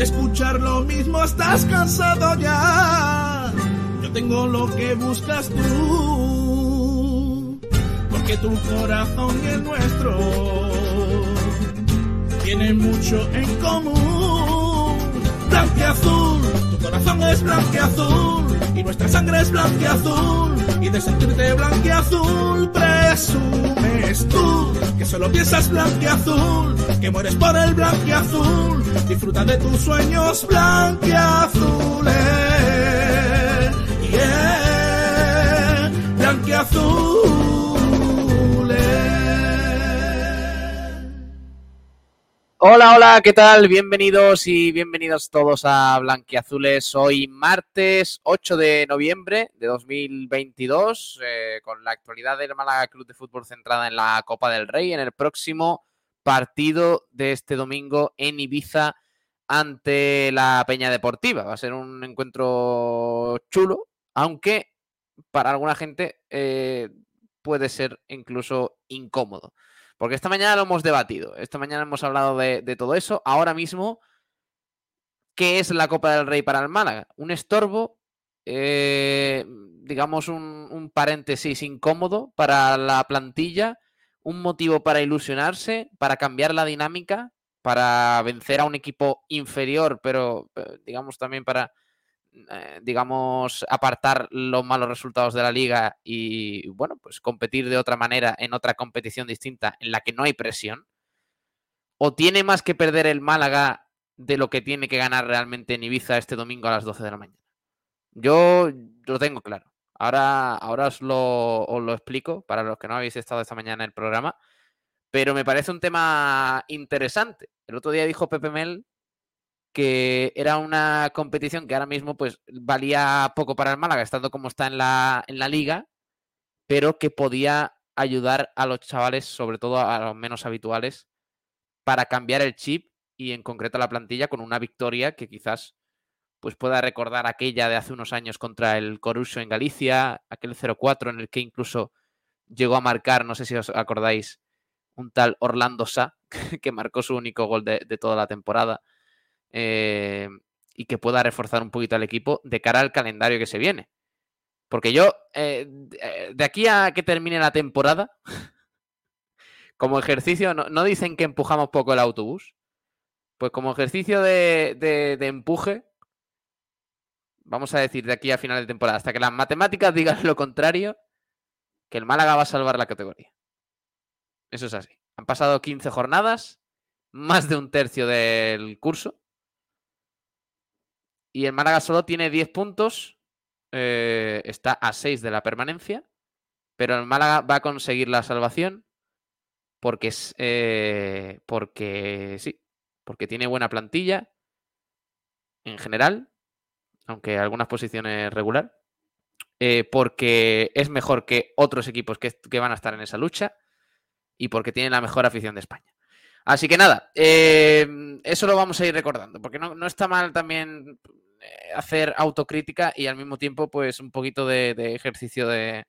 De escuchar lo mismo estás cansado ya. Yo tengo lo que buscas tú. Porque tu corazón y el nuestro tienen mucho en común. Blanqueazul, tu corazón es blanqueazul y nuestra sangre es blanqueazul. Y de sentirte blanqueazul presumes tú que solo piensas blanqueazul, que mueres por el blanqueazul. Disfruta de tus sueños blanqueazules. Yeah, blanqueazules. Hola, hola, ¿qué tal? Bienvenidos y bienvenidos todos a Blanquiazules. Hoy martes 8 de noviembre de 2022, eh, con la actualidad del Málaga Club de Fútbol centrada en la Copa del Rey, en el próximo partido de este domingo en Ibiza ante la Peña Deportiva. Va a ser un encuentro chulo, aunque para alguna gente eh, puede ser incluso incómodo. Porque esta mañana lo hemos debatido, esta mañana hemos hablado de, todo eso. Ahora mismo, ¿qué es la Copa del Rey para el Málaga? Un estorbo, eh, digamos un, un, paréntesis incómodo para la plantilla, un motivo para ilusionarse, para cambiar la dinámica, para vencer a un equipo inferior, pero eh, digamos también para, eh, digamos, apartar los malos resultados de la liga y, bueno, pues competir de otra manera en otra competición distinta en la que no hay presión? ¿O tiene más que perder el Málaga de lo que tiene que ganar realmente en Ibiza este domingo a las 12 de la mañana? Yo lo tengo claro. Ahora, ahora os, lo, os lo explico para los que no habéis estado esta mañana en el programa, pero me parece un tema interesante. El otro día dijo Pepe Mel que era una competición que ahora mismo pues valía poco para el Málaga, estando como está en la, en la liga, pero que podía ayudar a los chavales, sobre todo a los menos habituales, para cambiar el chip y en concreto la plantilla con una victoria que quizás pues pueda recordar aquella de hace unos años contra el Coruso en Galicia, aquel 0-4 en el que incluso llegó a marcar, no sé si os acordáis, un tal Orlando Sa, que marcó su único gol de, de toda la temporada eh, y que pueda reforzar un poquito al equipo de cara al calendario que se viene. Porque yo, eh, de aquí a que termine la temporada, como ejercicio, no, no, dicen que empujamos poco el autobús, pues como ejercicio de, de, de, empuje, vamos a decir de aquí a final de temporada, hasta que las matemáticas digan lo contrario, que el Málaga va a salvar la categoría. Eso es así. Han pasado 15 jornadas, más de un tercio del curso. Y el Málaga solo tiene 10 puntos. Eh, está a 6 de la permanencia. Pero el Málaga va a conseguir la salvación. Porque es. Eh, porque sí. Porque tiene buena plantilla. En general. Aunque algunas posiciones regular. Eh, porque es mejor que otros equipos que, que, van a estar en esa lucha. Y porque tiene la mejor afición de España. Así que nada, eh, eso lo vamos a ir recordando, porque no, no, está mal también eh, hacer autocrítica y al mismo tiempo, pues un poquito de, ejercicio de,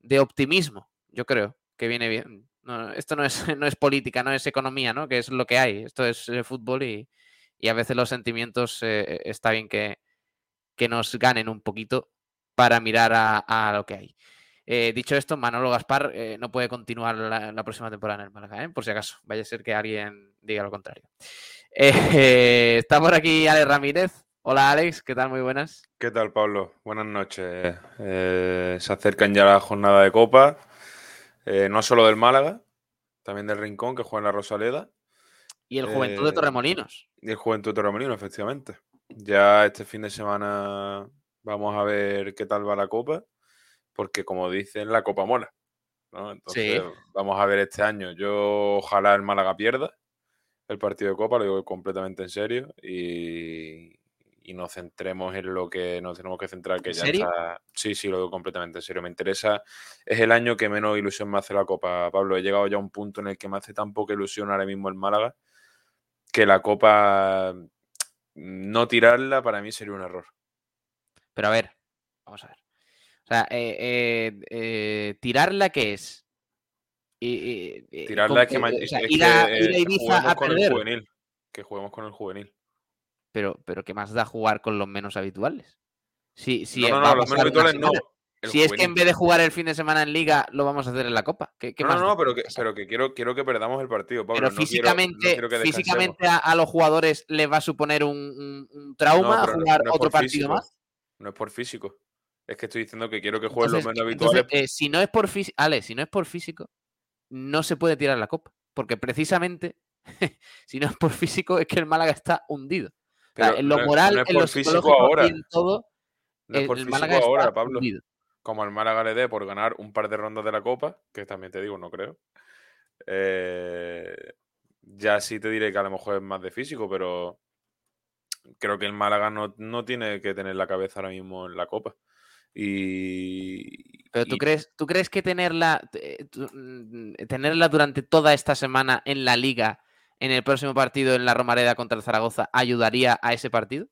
de, optimismo, yo creo que viene bien. Esto no es, no es, política, no es economía, ¿no? Que es lo que hay. Esto es eh, fútbol y, y, a veces los sentimientos está bien que, que, nos ganen un poquito para mirar a, a lo que hay. Eh, dicho esto, Manolo Gaspar eh, no puede continuar la, la, próxima temporada en el Málaga, ¿eh? por si acaso. Vaya a ser que alguien diga lo contrario. Está por aquí Alex Ramírez. Hola Alex, ¿qué tal? Muy buenas. ¿Qué tal, Pablo? Buenas noches. Se acercan ya la jornada de Copa, no solo del Málaga, también del Rincón, que juega en la Rosaleda. Y el Juventud de Torremolinos. Y el Juventud de Torremolinos, efectivamente. Ya este fin de semana vamos a ver qué tal va la Copa porque como dicen, la Copa mola. ¿no? Entonces, sí. vamos a ver este año. Yo ojalá el Málaga pierda el partido de Copa, lo digo completamente en serio, y, y nos centremos en lo que nos tenemos que centrar, que ya serio? está. Sí, sí, lo digo completamente en serio. Me interesa, es el año que menos ilusión me hace la Copa, Pablo. He llegado ya a un punto en el que me hace tan poca ilusión ahora mismo el Málaga, que la Copa no tirarla para mí sería un error. Pero a ver, vamos a ver. O sea, eh, eh, eh, ¿tirarla qué es? tirarla es que, o sea, ir, a, ir a Ibiza a con perder. el juvenil. Que juguemos con el juvenil. pero, pero ¿qué más da jugar con los menos habituales? Si, si no, no, los menos habituales no. si es que en vez de jugar el fin de semana en liga, lo vamos a hacer en la Copa. ¿Qué, no, no, pero que, pero que quiero, quiero que perdamos el partido, Pablo. Pero físicamente, físicamente a, los jugadores les va a suponer un, trauma jugar otro partido más. No es por físico. Es que estoy diciendo que quiero que jueguen los menos habituales. Eh, si no es por físico, Ale, si no es por físico, no se puede tirar la copa. Porque precisamente, si no es por físico, es que el Málaga está hundido. en lo moral, en lo físico ahora. en todo, no es por el, Málaga ahora, Pablo. Como el Málaga le dé por ganar un par de rondas de la copa, que también te digo, no creo. Eh, ya sí te diré que a lo mejor es más de físico, pero creo que el Málaga no, no tiene que tener la cabeza ahora mismo en la copa. Y, Pero tú crees, ¿tú crees que tenerla, eh, mm, tenerla durante toda esta semana en la liga, en el próximo partido en la Romareda contra el Zaragoza, ayudaría a ese partido?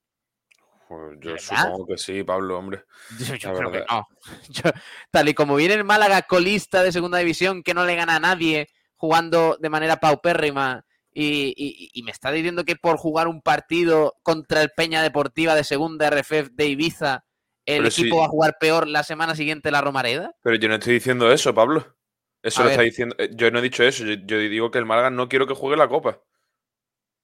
Pues yo supongo que sí, Pablo, hombre. Yo, creo que no. tal y como viene el Málaga colista de segunda división, que no le gana a nadie, jugando de manera paupérrima, y, y, me está diciendo que por jugar un partido contra el Peña Deportiva de segunda RFF de Ibiza el equipo va a jugar peor la semana siguiente la Romareda. Pero yo no estoy diciendo eso, Pablo. Eso lo está diciendo. Eh, yo no he dicho eso. Yo, digo que el Málaga no quiero que juegue la Copa.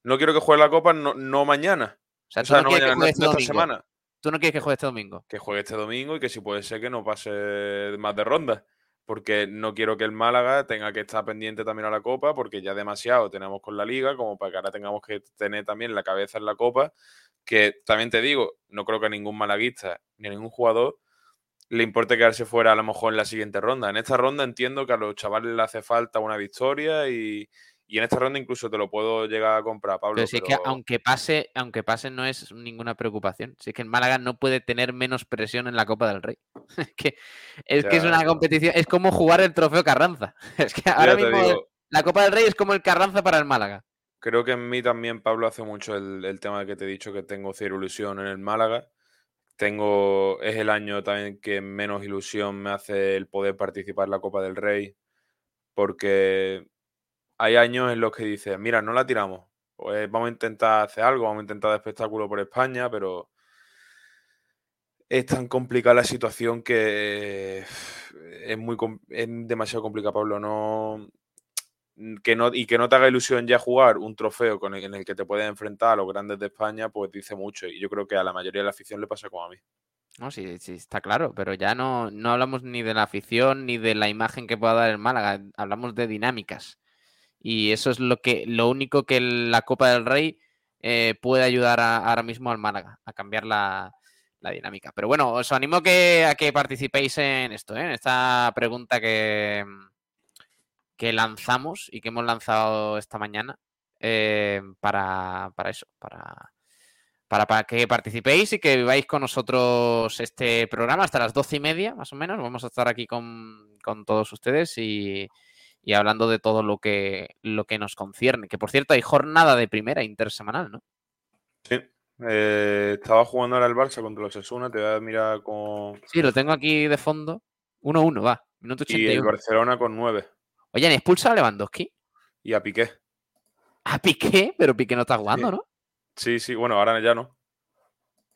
No quiero que juegue la Copa no, mañana. O sea, no, mañana, no este esta semana. Tú no quieres que juegue este domingo. Que juegue este domingo y que si puede ser que no pase más de ronda. Porque no quiero que el Málaga tenga que estar pendiente también a la Copa, porque ya demasiado tenemos con la Liga, como para que ahora tengamos que tener también la cabeza en la Copa que también te digo, no creo que a ningún malaguista ni a ningún jugador le importe quedarse fuera a lo mejor en la siguiente ronda. En esta ronda entiendo que a los chavales le hace falta una victoria y, en esta ronda incluso te lo puedo llegar a comprar, Pablo. Pero si es que aunque pase, aunque pase no es ninguna preocupación. Si es que en Málaga no puede tener menos presión en la Copa del Rey. es que es, que es una competición, es como jugar el trofeo Carranza. Es que ahora mismo la Copa del Rey es como el Carranza para el Málaga. Creo que en mí también, Pablo, hace mucho el, tema que te he dicho que tengo cero ilusión en el Málaga. Tengo, es el año también que menos ilusión me hace el poder participar en la Copa del Rey, porque hay años en los que dices, mira, no la tiramos, pues vamos a intentar hacer algo, vamos a intentar dar espectáculo por España, pero es tan complicada la situación que es muy es demasiado complicado, Pablo. No, que no, y que no te haga ilusión ya jugar un trofeo con el, en el que te puedes enfrentar a los grandes de España, pues dice mucho. Y yo creo que a la mayoría de la afición le pasa como a mí. No, sí, sí, está claro, pero ya no, no hablamos ni de la afición ni de la imagen que pueda dar el Málaga, hablamos de dinámicas. Y eso es lo que, lo único que la Copa del Rey eh, puede ayudar ahora mismo al Málaga, a cambiar la, la dinámica. Pero bueno, os animo que, a que participéis en esto, ¿eh? en esta pregunta que, que lanzamos y que hemos lanzado esta mañana eh, para, eso, para, para, que participéis y que viváis con nosotros este programa hasta las doce y media, más o menos. Vamos a estar aquí con, todos ustedes y, hablando de todo lo que, lo que nos concierne. Que por cierto, hay jornada de primera intersemanal, ¿no? Sí. Eh, estaba jugando ahora el Barça contra los Sesuna, te voy a mirar con. Sí, lo tengo aquí de fondo. 1-1, va. Minuto 81. Y el Barcelona con 9. Oye, ¿han expulsado a Lewandowski? Y a Piqué. ¿A Piqué? Pero Piqué no está jugando, ¿no? Sí, sí, bueno, ahora ya no.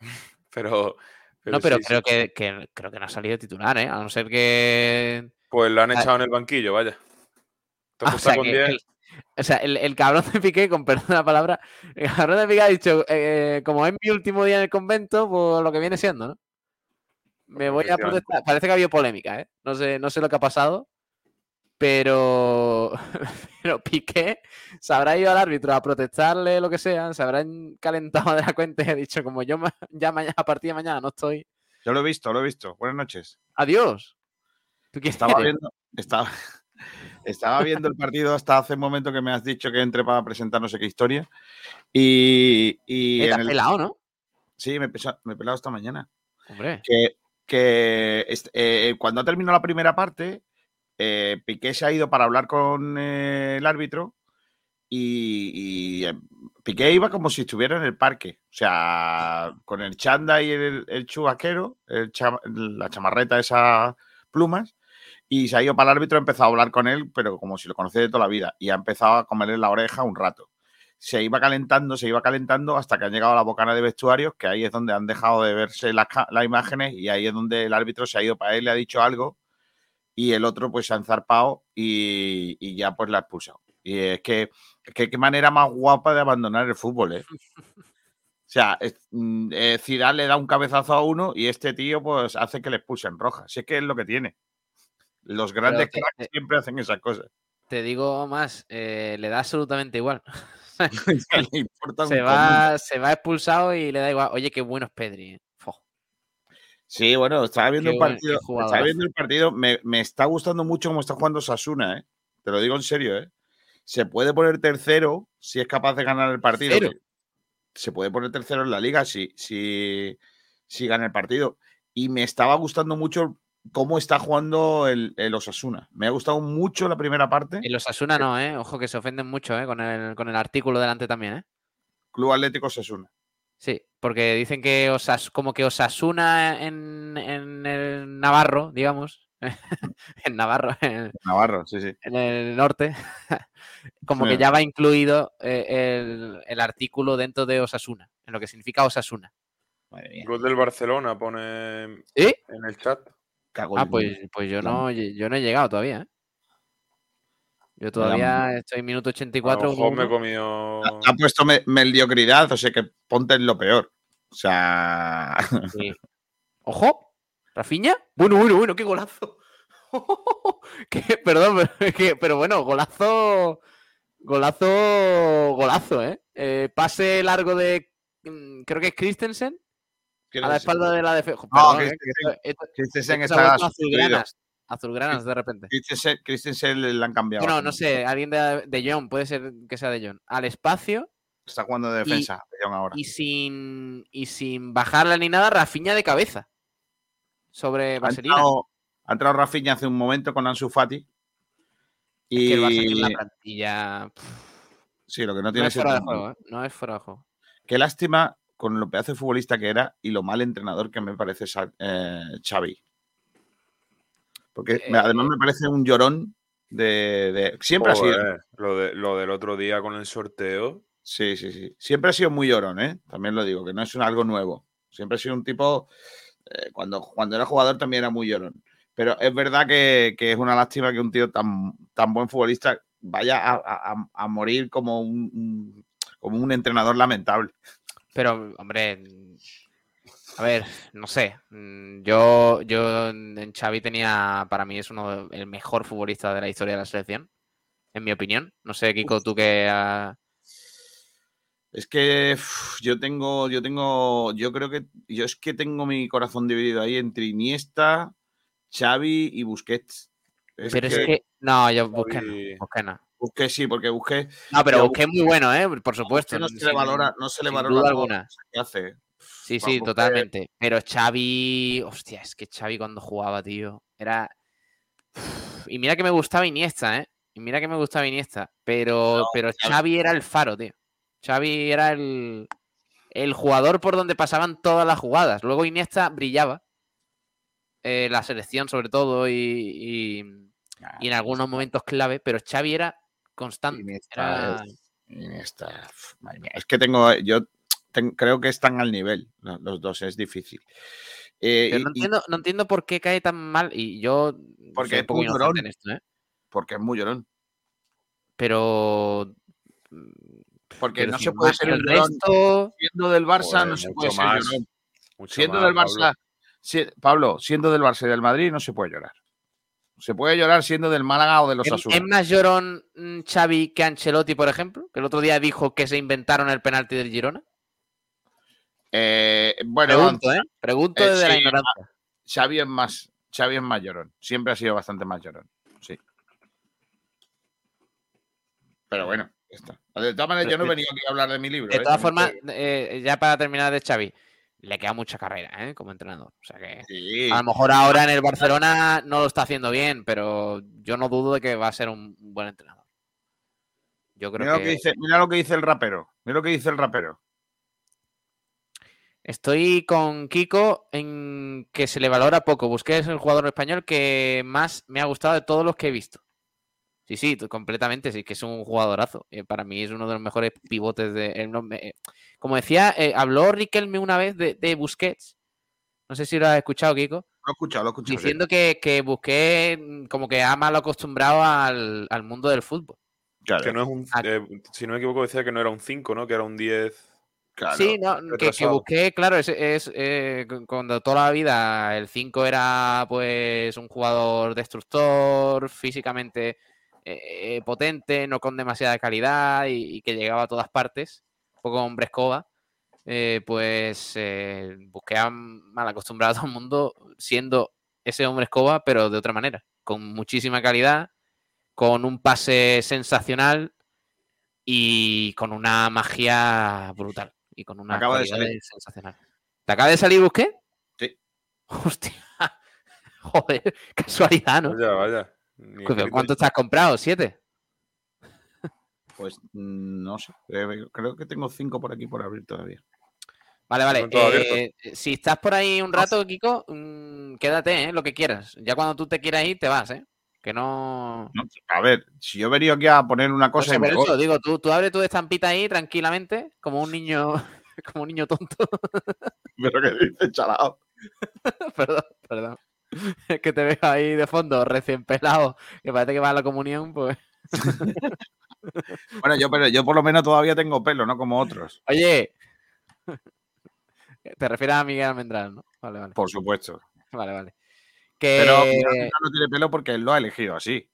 pero, No, pero creo, Que, creo que no ha salido titular, ¿eh? A no ser que. Pues lo han echado en el banquillo, vaya. Ah, o, sea, el, o sea, el, cabrón de Piqué, con perdón la palabra, el cabrón de Piqué ha dicho, eh, como es mi último día en el convento, pues lo que viene siendo, ¿no? Me voy a protestar. Parece que ha habido polémica, ¿eh? No sé, no sé lo que ha pasado, pero, pero Piqué se habrá ido al árbitro a protestarle lo que sea, se habrá calentado de la cuenta y ha dicho, como yo ya mañana, a partir de mañana no estoy. Yo lo he visto, lo he visto. Buenas noches. Adiós. ¿Tú estaba viendo, estaba, estaba viendo el partido hasta hace un momento que me has dicho que entre para presentar no sé qué historia. Y. y en el... pelado, ¿no? Sí, me he, pelado esta mañana. Hombre. Que, que eh, cuando ha terminado la primera parte, eh, Piqué se ha ido para hablar con eh, el árbitro y, eh, Piqué iba como si estuviera en el parque, o sea, con el chanda y el, el chubaquero, la chamarreta, esas plumas, y se ha ido para el árbitro, ha empezado a hablar con él, pero como si lo conocía de toda la vida, y ha empezado a comerle la oreja un rato. se iba calentando, se iba calentando hasta que han llegado a la bocana de vestuarios, que ahí es donde han dejado de verse las, imágenes y ahí es donde el árbitro se ha ido para él, le ha dicho algo y el otro pues se ha enzarpado y, ya pues la ha expulsado. Y es que, qué manera más guapa de abandonar el fútbol, ¿eh? O sea, mm, eh, Zidane le da un cabezazo a uno y este tío pues hace que le expulsen roja. Si es que es lo que tiene. Los grandes cracks siempre hacen esas cosas. Te digo más, eh, le da absolutamente igual. se, va, se va expulsado y le da igual. Oye, qué bueno es Pedri. ¿eh? Sí, bueno, estaba viendo, el partido, estaba viendo el partido. Me, está gustando mucho cómo está jugando Sasuna, ¿eh? Te lo digo en serio, ¿eh? Se puede poner tercero si es capaz de ganar el partido se puede poner tercero en la liga si, si, si gana el partido. Y me estaba gustando mucho cómo está jugando el, Osasuna. Me ha gustado mucho la primera parte. El Osasuna no, ¿eh? Ojo que se ofenden mucho, ¿eh? Con el, con el artículo delante también, ¿eh? Club Atlético Osasuna. Sí, porque dicen que Osas, como que Osasuna en, en el Navarro, digamos, en Navarro. En, Navarro, sí, sí. En el norte. Como que ya va incluido eh, el, artículo dentro de Osasuna, en lo que significa Osasuna. Club del Barcelona pone en el chat. Ah, pues, pues yo no, yo no he llegado todavía. ¿eh? Yo todavía estoy en minuto 84. A me comido... Ha, puesto mediocridad, o sea que ponte en lo peor. O sea. Ojo, ¿Rafiña? Bueno, bueno, bueno, qué golazo. perdón, pero, pero, bueno, golazo. Golazo, golazo, ¿eh? ¿eh? Pase largo de. Mm, creo que es Christensen. A la espalda de la defensa. No, ¿eh? Christensen está. Azulgranas, azulgranas de repente. Christensen le han cambiado. Bueno, no sé, alguien de, de John, puede ser que sea de John. Al espacio. Está jugando de defensa, de John ahora. Y sin, y sin bajarla ni nada, Rafiña de cabeza sobre Vaselina. Ha entrado, Rafinha hace un momento con Ansu Fati. Y el la plantilla. Sí, lo que no tiene no es fuera de juego, ¿eh? No es fuera de juego. Qué lástima con lo pedazo de futbolista que era y lo mal entrenador que me parece eh, Xavi. Porque eh, además me parece un llorón de. Siempre ha sido. Lo, de, lo del otro día con el sorteo. Sí, sí, sí. Siempre ha sido muy llorón, ¿eh? También lo digo, que no es algo nuevo. Siempre ha sido un tipo eh, cuando, cuando era jugador también era muy llorón. Pero es verdad que, es una lástima que un tío tan, tan buen futbolista vaya a, morir como un, como un entrenador lamentable. Pero, hombre, a ver, no sé. Mm, yo, yo en Xavi tenía, para mí es uno el mejor futbolista de la historia de la selección, en mi opinión. No sé, Kiko, tú que es que yo tengo, yo tengo, yo creo que, yo es que tengo mi corazón dividido ahí entre Iniesta, Xavi y Busquets. pero es que, no, yo no, busqué no. Busqué sí, porque busqué. No, pero busqué muy bueno, ¿eh? Por supuesto. No se le valora, no se le valora alguna. que hace. Sí, sí, totalmente. Pero Xavi, hostia, es que Xavi cuando jugaba, tío, era. Y mira que me gustaba Iniesta, ¿eh? Y mira que me gustaba Iniesta. Pero, pero Xavi era el faro, tío. Xavi era el, jugador por donde pasaban todas las jugadas. Luego Iniesta brillaba. Eh, la selección sobre todo y, en algunos momentos clave, pero Xavi era constante. Iniesta, Es, que tengo, yo creo que están al nivel los dos, es difícil. Eh, no, entiendo, por qué cae tan mal y yo... Porque es muy llorón. ¿eh? Porque es muy llorón. pero porque no se puede ser el resto... Siendo del Barça, no se puede ser Siendo del Barça, Pablo. siendo del Barça y del Madrid, no se puede llorar. Se puede llorar siendo del Málaga o de los Azules. ¿Es más llorón mm, Xavi que Ancelotti, por ejemplo? Que el otro día dijo que se inventaron el penalti del Girona. Eh, bueno, pregunto, ¿eh? Pregunto desde la ignorancia. Xavi es más, Xavi es más llorón. Siempre ha sido bastante más llorón. Sí. Pero bueno, de todas maneras, yo no he venido aquí a hablar de mi libro. De ¿eh? todas formas, eh, ya para terminar de Xavi, le queda mucha carrera ¿eh? como entrenador. O sea que a lo mejor ahora en el Barcelona no lo está haciendo bien, pero yo no dudo de que va a ser un buen entrenador. Yo creo mira, Lo que dice, mira lo que dice el rapero. Mira lo que dice el rapero. Estoy con Kiko en que se le valora poco. Busqué es el jugador español que más me ha gustado de todos los que he visto. Sí, sí, completamente, sí, que es un jugadorazo. Eh, para mí es uno de los mejores pivotes de... Eh, como decía, eh, habló Riquelme una vez de, Busquets. No sé si lo has escuchado, Kiko. Lo he escuchado, lo he escuchado. Diciendo que, que Busquets mm, como que ha mal acostumbrado al, mundo del fútbol. Claro. Que no es un, ah. si no me equivoco, decía que no era un 5, ¿no? Que era un 10 sí, no, que, busqué, claro, es, es eh, cuando toda la vida el 5 era pues un jugador destructor, físicamente eh, eh, potente, no con demasiada calidad y, que llegaba a todas partes, un poco hombre escoba, pues busqué a mal acostumbrado a todo el mundo siendo ese hombre escoba, pero de otra manera, con muchísima calidad, con un pase sensacional y con una magia brutal y con una acaba de salir. sensacional. ¿Te acaba de salir Busqué? Sí. Hostia. Joder, casualidad, ¿no? Vaya, vaya. ¿Cuánto estás comprado? ¿Siete? Pues mm, no sé. Creo que tengo cinco por aquí por abrir todavía. Vale, vale. Eh, si estás por ahí un rato, Kiko, mm, quédate, ¿eh? Lo que quieras. Ya cuando tú te quieras ir, te vas, ¿eh? Que no... A ver, si yo he venido aquí a poner una cosa... Pues eso, digo, tú, tú abres tu estampita ahí tranquilamente, como un niño, como un niño tonto. Pero que dices, chalao. perdón, perdón. Que te veo ahí de fondo, recién pelado, que parece que va a la comunión, pues... bueno, yo, pero yo por lo menos todavía tengo pelo, no como otros. Oye, te refieres a Miguel Almendral, ¿no? Vale, vale. Por supuesto. Vale, vale. Pero no tiene pelo porque él lo ha elegido así.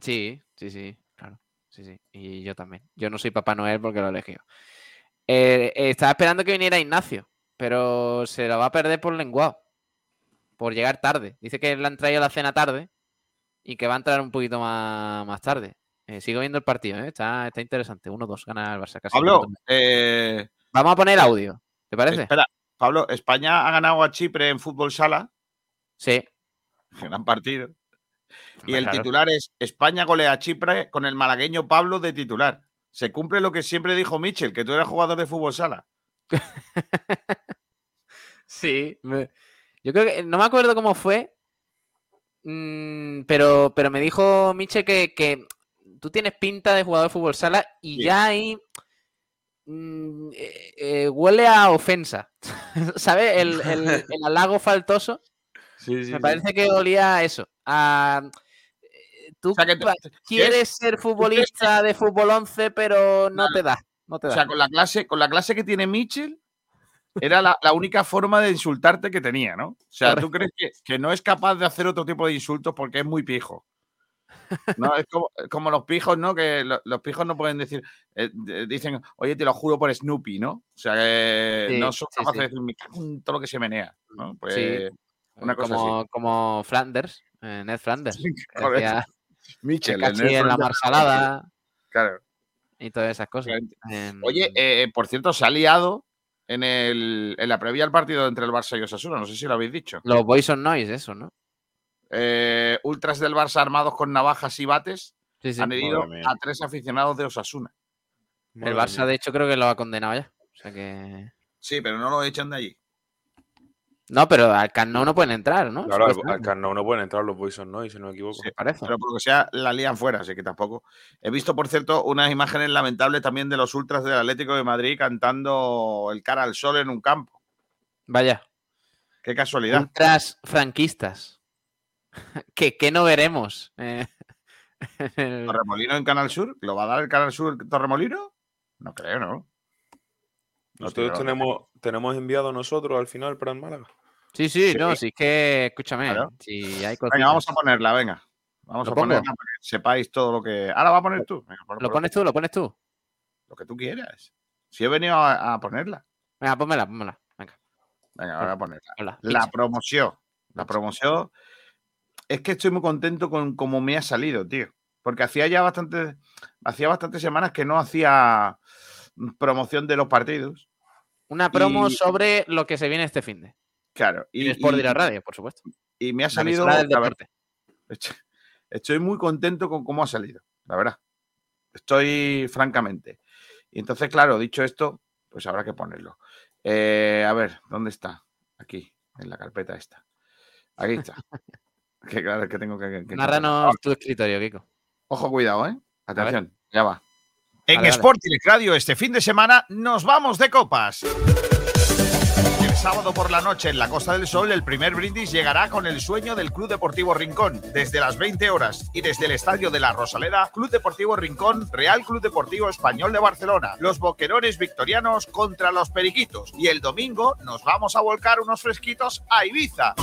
Sí, sí, sí, claro. Sí, sí. Y yo también. Yo no soy Papá Noel porque lo he elegido. Eh, estaba esperando que viniera Ignacio, pero se lo va a perder por lenguado. Por llegar tarde. Dice que le han traído la cena tarde y que va a entrar un poquito más, más tarde. Eh, sigo viendo el partido, ¿eh? está, está interesante. 1-2 gana el Barça. Pablo, eh, vamos a poner audio. ¿Te parece? Espera, Pablo, España ha ganado a Chipre en fútbol sala. Sí. Gran partido. Y el titular es España golea a Chipre con el malagueño Pablo de titular. Se cumple lo que siempre dijo Michel, que tú eras jugador de fútbol sala. sí, yo creo que no me acuerdo cómo fue, mm, pero, pero me dijo Michel que, tú tienes pinta de jugador de fútbol sala y ya ahí mm, eh, eh, huele a ofensa. ¿Sabes? El, el, el halago faltoso me parece que olía eso. Eh, tú, quieres ser futbolista de fútbol 11, pero no te da. No te O sea, con la clase, con la clase que tiene Mitchell, era la, única forma de insultarte que tenía, ¿no? O sea, tú crees que, no es capaz de hacer otro tipo de insultos porque es muy pijo. No, es como, los pijos, ¿no? Que los, pijos no pueden decir, eh, dicen, oye, te lo juro por Snoopy, ¿no? O sea, que no son capaces de decir, todo lo que se menea, ¿no? Pues, como, como Flanders, eh, Ned Flanders. Mitchell, en la marsalada. Claro. Y todas esas cosas. Em, Oye, eh, por cierto, se ha liado en, el, en la previa del partido entre el Barça y Osasuna. No sé si lo habéis dicho. Los Boys on Noise, eso, ¿no? Eh, ultras del Barça armados con navajas y bates han herido a tres aficionados de Osasuna. el Barça, de hecho, creo que lo ha condenado ya. O sea que... Sí, pero no lo echan de allí. No, pero al Camp no pueden entrar, ¿no? Claro, al, Camp no pueden entrar los Boyson, ¿no? Y si no me equivoco. Sí, parece. Pero por lo que sea, la lían fuera, así que tampoco. He visto, por cierto, unas imágenes lamentables también de los ultras del Atlético de Madrid cantando el cara al sol en un campo. Vaya. Qué casualidad. Ultras franquistas. ¿Qué, no veremos? Eh, ¿Torremolino en Canal Sur? ¿Lo va a dar el Canal Sur Torremolino? No creo, ¿no? Nosotros tenemos, tenemos enviado nosotros al final para el Málaga. Sí, sí, no, sí que, escúchame, si hay Venga, vamos a ponerla, venga. Vamos a ponerla para que sepáis todo lo que. Ahora va a poner tú. ¿Lo pones tú? ¿Lo pones tú? Lo que tú quieras. Si he venido a, ponerla. Venga, pónmela, pónmela. Venga. Venga, voy a ponerla. la promoción. La promoción. Es que estoy muy contento con cómo me ha salido, tío. Porque hacía ya bastante. Hacía bastantes semanas que no hacía promoción de los partidos. Una promo sobre lo que se viene este fin de. Claro. Y, es por ir a radio, por supuesto. Y me ha salido. estoy muy contento con cómo ha salido, la verdad. Estoy francamente. Y entonces, claro, dicho esto, pues habrá que ponerlo. Eh, a ver, ¿dónde está? Aquí, en la carpeta esta. Aquí está. que claro, es que tengo que. Narranos tu escritorio, Kiko. Ojo, cuidado, ¿eh? Atención, ya va. En Sport Radio este fin de semana nos vamos de copas sábado por la noche en la Costa del Sol, el primer brindis llegará con el sueño del Club Deportivo Rincón, desde las 20 horas y desde el Estadio de la Rosaleda, Club Deportivo Rincón, Real Club Deportivo Español de Barcelona, los boquerones victorianos contra los periquitos. Y el domingo nos vamos a volcar unos fresquitos a Ibiza.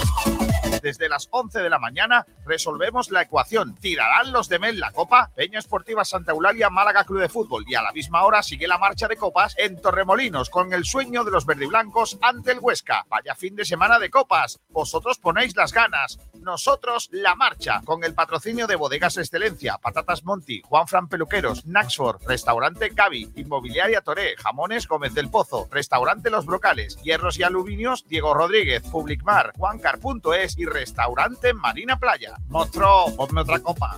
Desde las 11 de la mañana resolvemos la ecuación. ¿Tirarán los de Mel la copa? Peña Esportiva Santa Eulalia, Málaga Club de Fútbol. Y a la misma hora sigue la marcha de copas en Torremolinos con el sueño de los verdiblancos ante el Huesca. Vaya fin de semana de copas. Vosotros ponéis las ganas. Nosotros la marcha. Con el patrocinio de Bodegas Excelencia, Patatas Monti, Juan Fran Peluqueros, Naxford, Restaurante Gaby, Inmobiliaria Toré, Jamones Gómez del Pozo, Restaurante Los Brocales, Hierros y Aluminios, Diego Rodríguez, Publicmar, Juancar.es y Restaurante Marina Playa. Monstruo, ponme otra copa.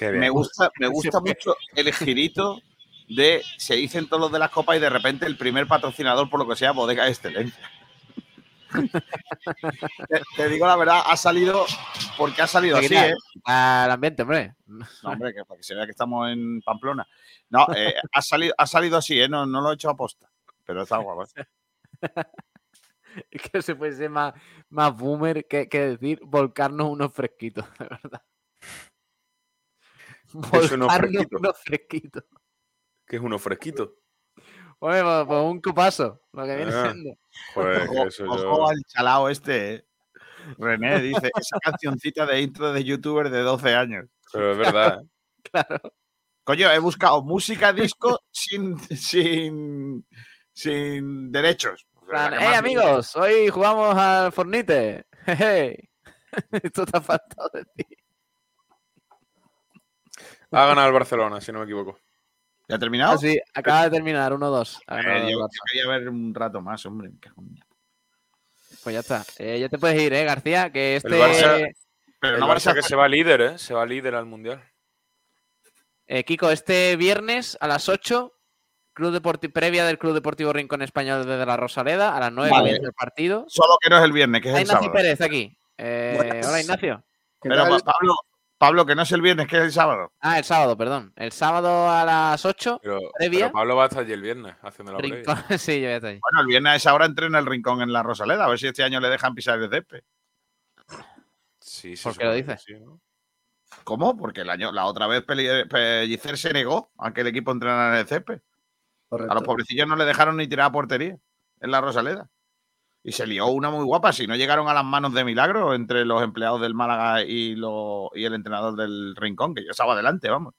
Me gusta, me gusta mucho el girito de se dicen todos los de las copas y de repente el primer patrocinador, por lo que sea, bodega excelencia. te, digo la verdad, ha salido porque ha salido así, ¿eh? Al ambiente, hombre. No, hombre, que para que se vea que estamos en Pamplona. No, eh, ha, salido, ha salido así, ¿eh? No, no lo he hecho a posta, pero está guapo. que se puede ser más, más boomer que, decir volcarnos unos fresquitos, de verdad. Volcarnos unos fresquitos. ¿Qué es uno fresquito? Oye, pues, pues, un copazo, lo que viene ah, siendo. ojo, al chalao este, ¿eh? René dice, esa cancioncita de intro de youtuber de 12 años. Pero es verdad. claro. Coño, he buscado música disco sin, sin, sin derechos. Hey amigos, hoy jugamos al Fornite. Esto te ha faltado de ti. Ha ganado el Barcelona, si no me equivoco. ¿Ya ha terminado? Ah, sí, acaba de terminar, 1-2. Eh, yo, quería ver un rato más, hombre. Pues ya está. Eh, ya te puedes ir, ¿eh, García? Que este. El Barça, pero no Barça que se va líder, ¿eh? Se va líder al mundial. Eh, Kiko, este viernes a las 8, Club Deportivo, previa del Club Deportivo Rincón Español desde la Rosaleda, a las 9 vale. el partido. Solo que no es el viernes, que es el Ignacio sábado. Pérez aquí. Eh, hola, Ignacio. Pero Pablo, Pablo, que no es el viernes, que es el sábado. Ah, el sábado, perdón. El sábado a las 8. Pero, previa. Pablo va a estar allí el viernes haciendo la Rincón, Sí, yo voy a estar allí. Bueno, el viernes a esa hora entrena el rincón en la Rosaleda. A ver si este año le dejan pisar el césped. Sí, sí. ¿Por qué lo dices? ¿Cómo? Porque el año, la otra vez Pellicer se negó a que el equipo entrenara en el césped. A los pobrecillos no le dejaron ni tirar a portería en la Rosaleda. Y se lió una muy guapa. Si no llegaron a las manos de milagro entre los empleados del Málaga y, y el entrenador del Rincón, que yo estaba adelante, vamos.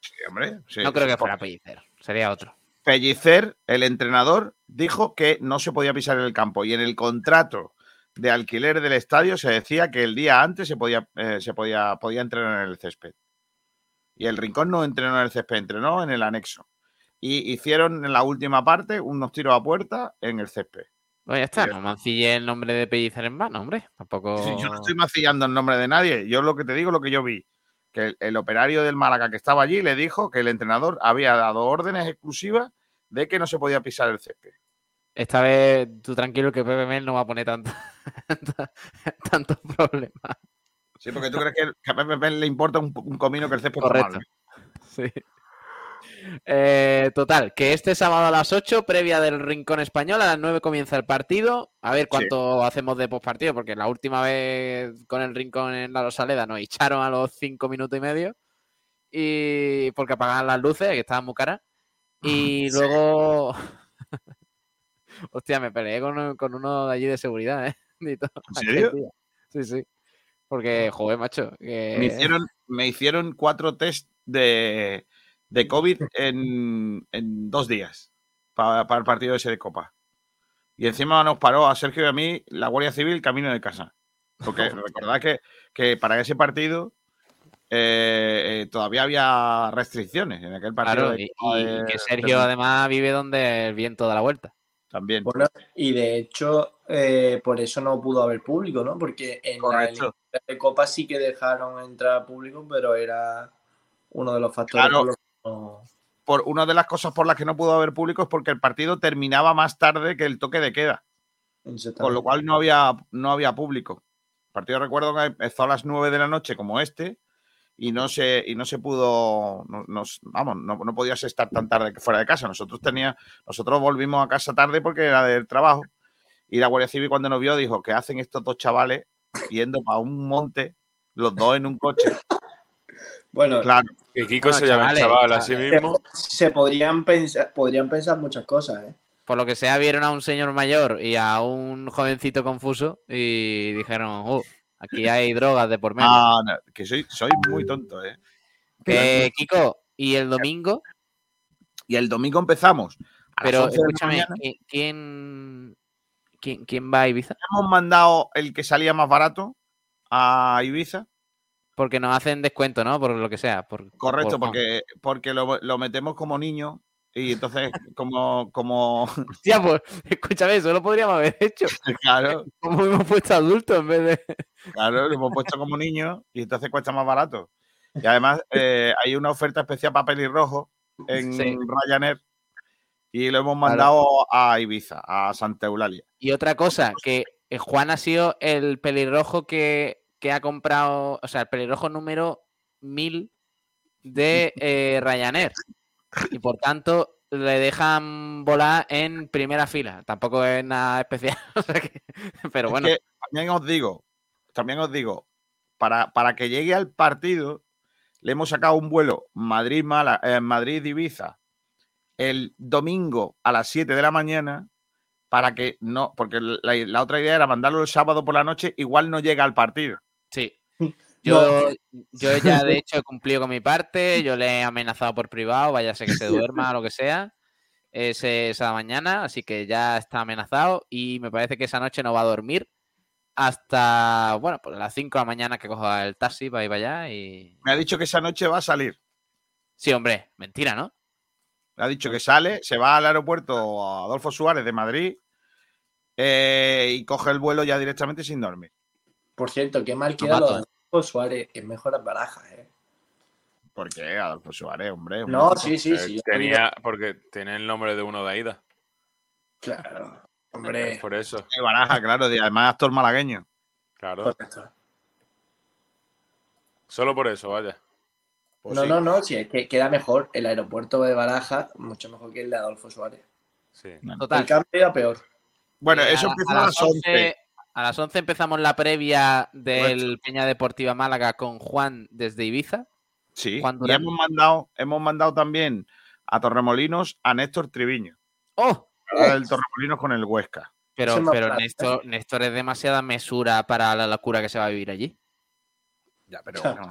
Sí, hombre, no creo que fuera Pellicer, sería otro. Pellicer, el entrenador, dijo que no se podía pisar en el campo y en el contrato de alquiler del estadio se decía que el día antes se podía, eh, se podía, podía entrenar en el césped. Y el Rincón no entrenó en el césped, entrenó en el anexo y hicieron en la última parte unos tiros a puerta en el césped. Pues ya está, no mancille el nombre de Pellicer en vano, hombre. Tampoco. yo no estoy mancillando el nombre de nadie. Yo lo que te digo, lo que yo vi, que el, operario del Málaga que estaba allí le dijo que el entrenador había dado órdenes exclusivas de que no se podía pisar el césped. Esta vez tú tranquilo que Pepe Mel no va a poner tanto, tantos problemas. Sí, porque tú crees que, a Pepe le importa un, comino que el césped Correcto. Sí. Eh, total, que este sábado a las 8, previa del Rincón Español, a las 9 comienza el partido. A ver cuánto hacemos de postpartido, porque la última vez con el Rincón en la Rosaleda nos echaron a los 5 minutos y medio. Y porque apagaban las luces, que estaban muy caras. Y luego. Hostia, me peleé con, uno de allí de seguridad, ¿eh? ¿En serio? Sí, sí. Porque, joder, macho. Me, hicieron, me hicieron cuatro test de, de COVID en, dos días para, el partido ese de Copa. Y encima nos paró a Sergio y a mí la Guardia Civil camino de casa. Porque recordad que, que para ese partido eh, eh, todavía había restricciones en aquel partido. y, que Sergio además vive donde el viento da la vuelta. También. y de hecho, eh, por eso no pudo haber público, ¿no? Porque en la de Copa sí que dejaron entrar público, pero era uno de los factores por una de las cosas por las que no pudo haber público es porque el partido terminaba más tarde que el toque de queda. Con lo cual no había, no había público. partido recuerdo que empezó a las 9 de la noche como este y no se, y no se pudo, nos, vamos, no, no, podías estar tan tarde que fuera de casa. Nosotros tenía, nosotros volvimos a casa tarde porque era del trabajo. Y la Guardia Civil cuando nos vio dijo, que hacen estos dos chavales yendo para un monte, los dos en un coche? Bueno, claro. Que Kiko se llama chaval así mismo. Se podrían pensar, podrían pensar muchas cosas, ¿eh? Por lo que sea, vieron a un señor mayor y a un jovencito confuso y dijeron, uh, aquí hay drogas de por medio. Ah, no, que soy, soy muy tonto, ¿eh? Que, Kiko, ¿y el domingo? Y el domingo empezamos. Pero escúchame, ¿quién, quién, quién va a Ibiza? Hemos mandado el que salía más barato a Ibiza. Porque nos hacen descuento, ¿no? Por lo que sea. Por, Correcto, por- porque, porque lo, lo metemos como niño y entonces como, como Hostia, pues, escúchame, eso lo podríamos haber hecho. claro, Como hemos puesto adultos en vez de. claro, lo hemos puesto como niño y entonces cuesta más barato. Y además eh, hay una oferta especial para pelirrojo en Sí. Ryanair y lo hemos mandado a Ibiza, a Santa Eulalia. Y otra cosa, que eh, Juan ha sido el pelirrojo que, que ha comprado, o sea, el pelirrojo número 1000 de eh, Ryanair. Y por tanto, le dejan volar en primera fila. Tampoco es nada especial. o sea que- pero Es bueno, que también os digo, también os digo, para, para que llegue al partido, le hemos sacado un vuelo Madrid, Mala, eh, Madrid Ibiza el domingo a las 7 de la mañana para que no, porque la, la otra idea era mandarlo el sábado por la noche, igual no llega al partido. sí. Yo, yo ya de hecho he cumplido con mi parte, yo le he amenazado por privado, vaya sé que se duerma o lo que sea, ese- esa mañana, así que ya está amenazado y me parece que esa noche no va a dormir hasta, bueno, pues las 5 de la mañana que coja el taxi para ir para allá y... Me ha dicho que esa noche va a salir. Sí, hombre, mentira, ¿no? Me ha dicho que sale, se va al aeropuerto Adolfo Suárez de Madrid eh, y coge el vuelo ya directamente sin dormir. Por cierto, qué mal queda lo Suárez en mejores barajas, ¿eh? Porque Adolfo Suárez, hombre. hombre. No, sí, sí, Eh, sí. tenía, porque tiene el nombre de uno de Aida. Claro. Hombre, Por eso, De Baraja, claro, y además actor malagueño. claro. correcto. Solo por eso, vaya. Pues no, sí. no, no, sí, es que queda mejor el aeropuerto de Baraja, mucho mejor que el de Adolfo Suárez. Sí. Total. El cambio era peor. Bueno, Eh, eso a- empezó a a las 11. A las 11 empezamos la previa del Peña Deportiva Málaga con Juan desde Ibiza. Sí, Juan y hemos mandado, hemos mandado también a Torremolinos a Néstor Triviño. ¡Oh! El Torremolinos con el Huesca. Pero, pero plata, Néstor, Néstor es demasiada mesura para la locura que se va a vivir allí. Ya, pero bueno,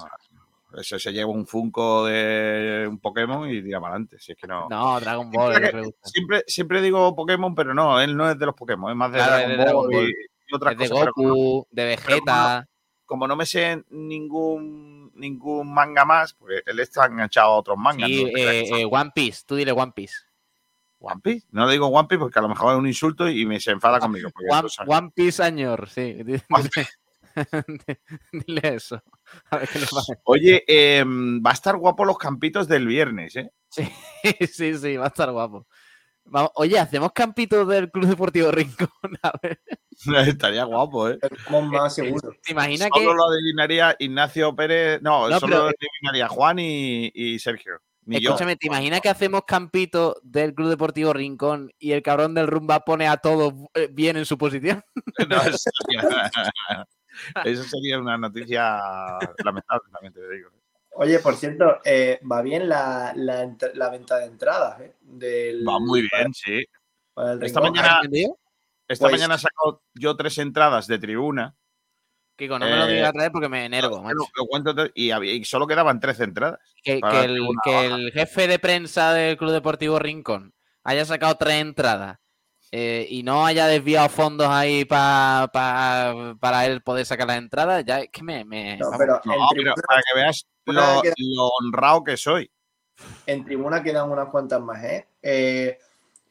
eso se lleva un Funko de un Pokémon y tira para adelante. Si es que no. No, Dragon Ball. Siempre. Siempre, siempre digo Pokémon, pero no, él no es de los Pokémon, es más de Claro, Dragon, Ball, Ball. y, y otras Es de cosas. Goku, de Vegeta. como no me sé ningún ningún manga más, porque él está enganchado a otros mangas. Sí, ¿no? eh, eh, One Piece. Tú dile One Piece. One Piece. No le digo One Piece porque a lo mejor es un insulto y me se enfada conmigo. One, Piece añor, sí. Dile, One dile eso. A ver qué le pasa. Oye, eh, va a estar guapo los campitos del viernes, ¿eh? Sí, sí, va a estar guapo. Vamos- oye, hacemos campitos del Club Deportivo Rincón. A ver, Estaría guapo, ¿eh? Más seguros. ¿te imaginas Solo que lo adivinaría Ignacio Pérez. No, No, solo pero- lo adivinaría Juan y, y Sergio. Ni yo. Escúchame, ¿te imaginas que hacemos campito del Club Deportivo Rincón y el cabrón del rumba pone a todos eh, bien en su posición? No, eso, sería, eso sería una noticia lamentable, también te digo. Oye, por cierto, eh, va bien la, la, ent- la venta de entradas, ¿eh? Del, Va muy bien, sí. para Esta mañana-. Esta Pues- mañana he sacado yo tres entradas de tribuna. Kiko, no me lo Eh, digas a traer porque me enervo, todo, y, había- y solo quedaban 13 entradas. Que, el, que el jefe de prensa del Club Deportivo Rincón haya sacado tres entradas eh, y no haya desviado fondos ahí pa- pa- para él poder sacar las entradas, ya es que me... me- No, pero No, para que veas tribuna lo, queda- lo honrado que soy. en tribuna quedan unas cuantas más, ¿eh? Eh,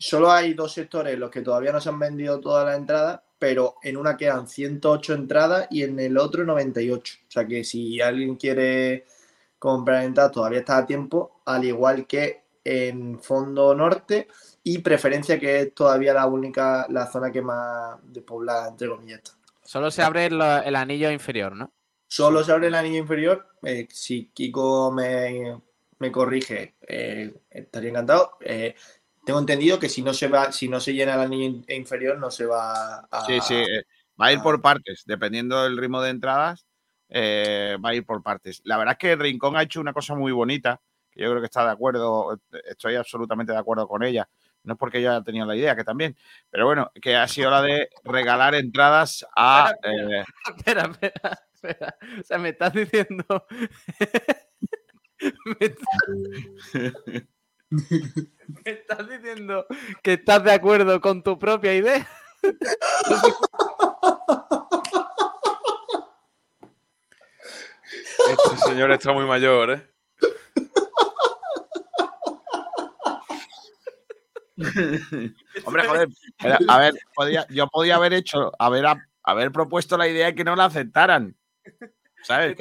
Solo hay dos sectores en los que todavía no se han vendido todas las entradas, pero en una quedan 108 entradas y en el otro 98. O sea que si alguien quiere comprar entradas todavía está a tiempo, al igual que en Fondo Norte y Preferencia, que es todavía la única, la zona que más despoblada, entre comillas, está. Solo se abre el, anillo inferior, ¿no? Solo se abre el anillo inferior. Eh, si Kiko me, corrige, eh, estaría encantado. Eh, tengo entendido que si no se va, si no se llena el anillo inferior, no se va a. Sí, sí, va a ir por partes, dependiendo del ritmo de entradas, va a ir por partes. La verdad es que el Rincón ha hecho una cosa muy bonita, que yo creo que está de acuerdo, estoy absolutamente de acuerdo con ella no es porque yo haya tenido la idea, que también. Pero bueno, que ha sido la de regalar entradas a. Espera, espera, espera. O sea, me estás diciendo. me, estás... diciendo que estás de acuerdo con tu propia idea. Este señor está muy mayor, ¿eh? Hombre, joder, a ver, yo podía haber hecho, haber, haber propuesto la idea y que no la aceptaran. ¿Sabes?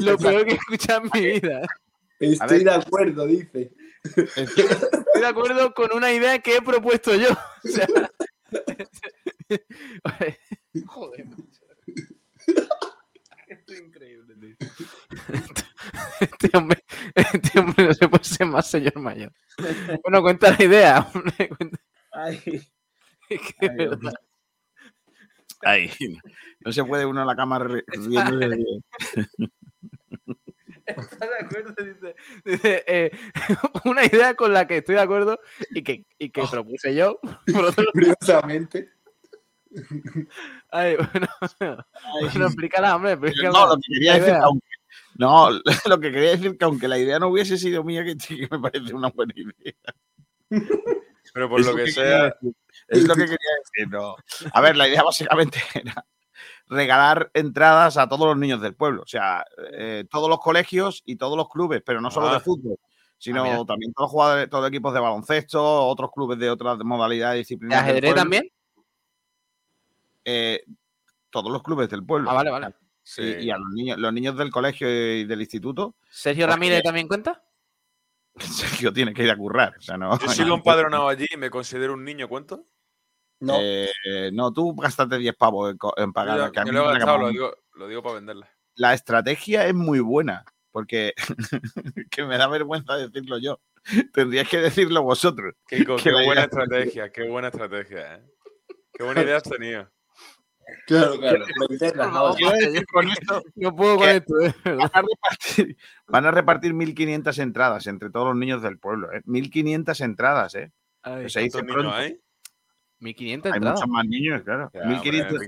lo peor que he escuchado en mi vida. Estoy de acuerdo, dice. Estoy de acuerdo con una idea que he propuesto yo. Joder. Esto es increíble, tío. Este hombre, este hombre no se puede ser más señor mayor. Bueno, cuenta la idea. Ay. Ay, no se puede uno a la cama riendo de... ¿Está de acuerdo? Dice, eh, una idea con la que estoy de acuerdo y que, y que oh. propuse yo. Curiosamente. Ay, bueno, Ay. bueno explícala, hombre. no, lo que quería decir, aunque, no, lo que quería decir que aunque la idea no hubiese sido mía, que, que me parece una buena idea. Pero por lo que, sea. Es lo que quería decir, no. A ver, la idea básicamente era regalar entradas a todos los niños del pueblo. O sea, eh, todos los colegios y todos los clubes, pero no solo de ah. fútbol, sino ah, también todos los jugadores, todos los equipos de baloncesto, otros clubes de otras modalidades disciplinas. ¿De ajedrez también? Eh, todos los clubes del pueblo. Ah, vale, vale. Y, a los niños, los niños del colegio y del instituto. ¿Sergio Ramírez también cuenta? Sergio tiene que ir a currar. O sea, no, Yo sigo empadronado allí y me considero un niño, ¿cuánto? No. Eh, no, tú gastaste 10 pavos en, pagar. lo, digo, para venderla. La estrategia es muy buena, porque que me da vergüenza decirlo yo. Tendríais que decirlo vosotros. qué buena estrategia, qué buena estrategia. ¿eh? Qué buena idea has tenido. Claro, claro. no puedo con esto. ¿eh? Van, a repartir, 1.500 entradas entre todos los niños del pueblo. ¿eh? 1.500 entradas, ¿eh? Ay, se dice niños hay? 1.500 entradas. Hay muchos más niños, claro. 1500...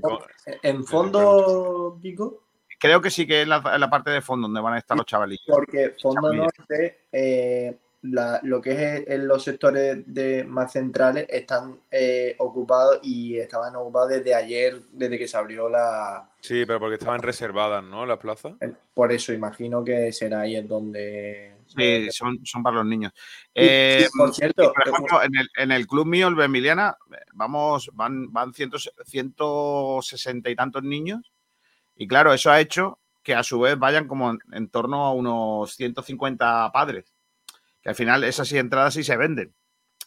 ¿En fondo, Kiko? Creo que sí que es la, la, parte de fondo donde van a estar los chavalillos. Porque fondo norte... Eh, lo que es los sectores de, más centrales están eh, ocupados y estaban ocupados desde ayer, desde que se abrió la... Sí, pero porque estaban reservadas, ¿no? Las plazas. Por eso imagino que será ahí en donde... Sí, son, son para los niños. Eh, por cierto, por ejemplo, en el, en el, club mío, el Emiliana, vamos, van, van ciento, 160 y tantos niños. Y claro, eso ha hecho que a su vez vayan como en torno a unos 150 padres que al final esas entradas sí se venden.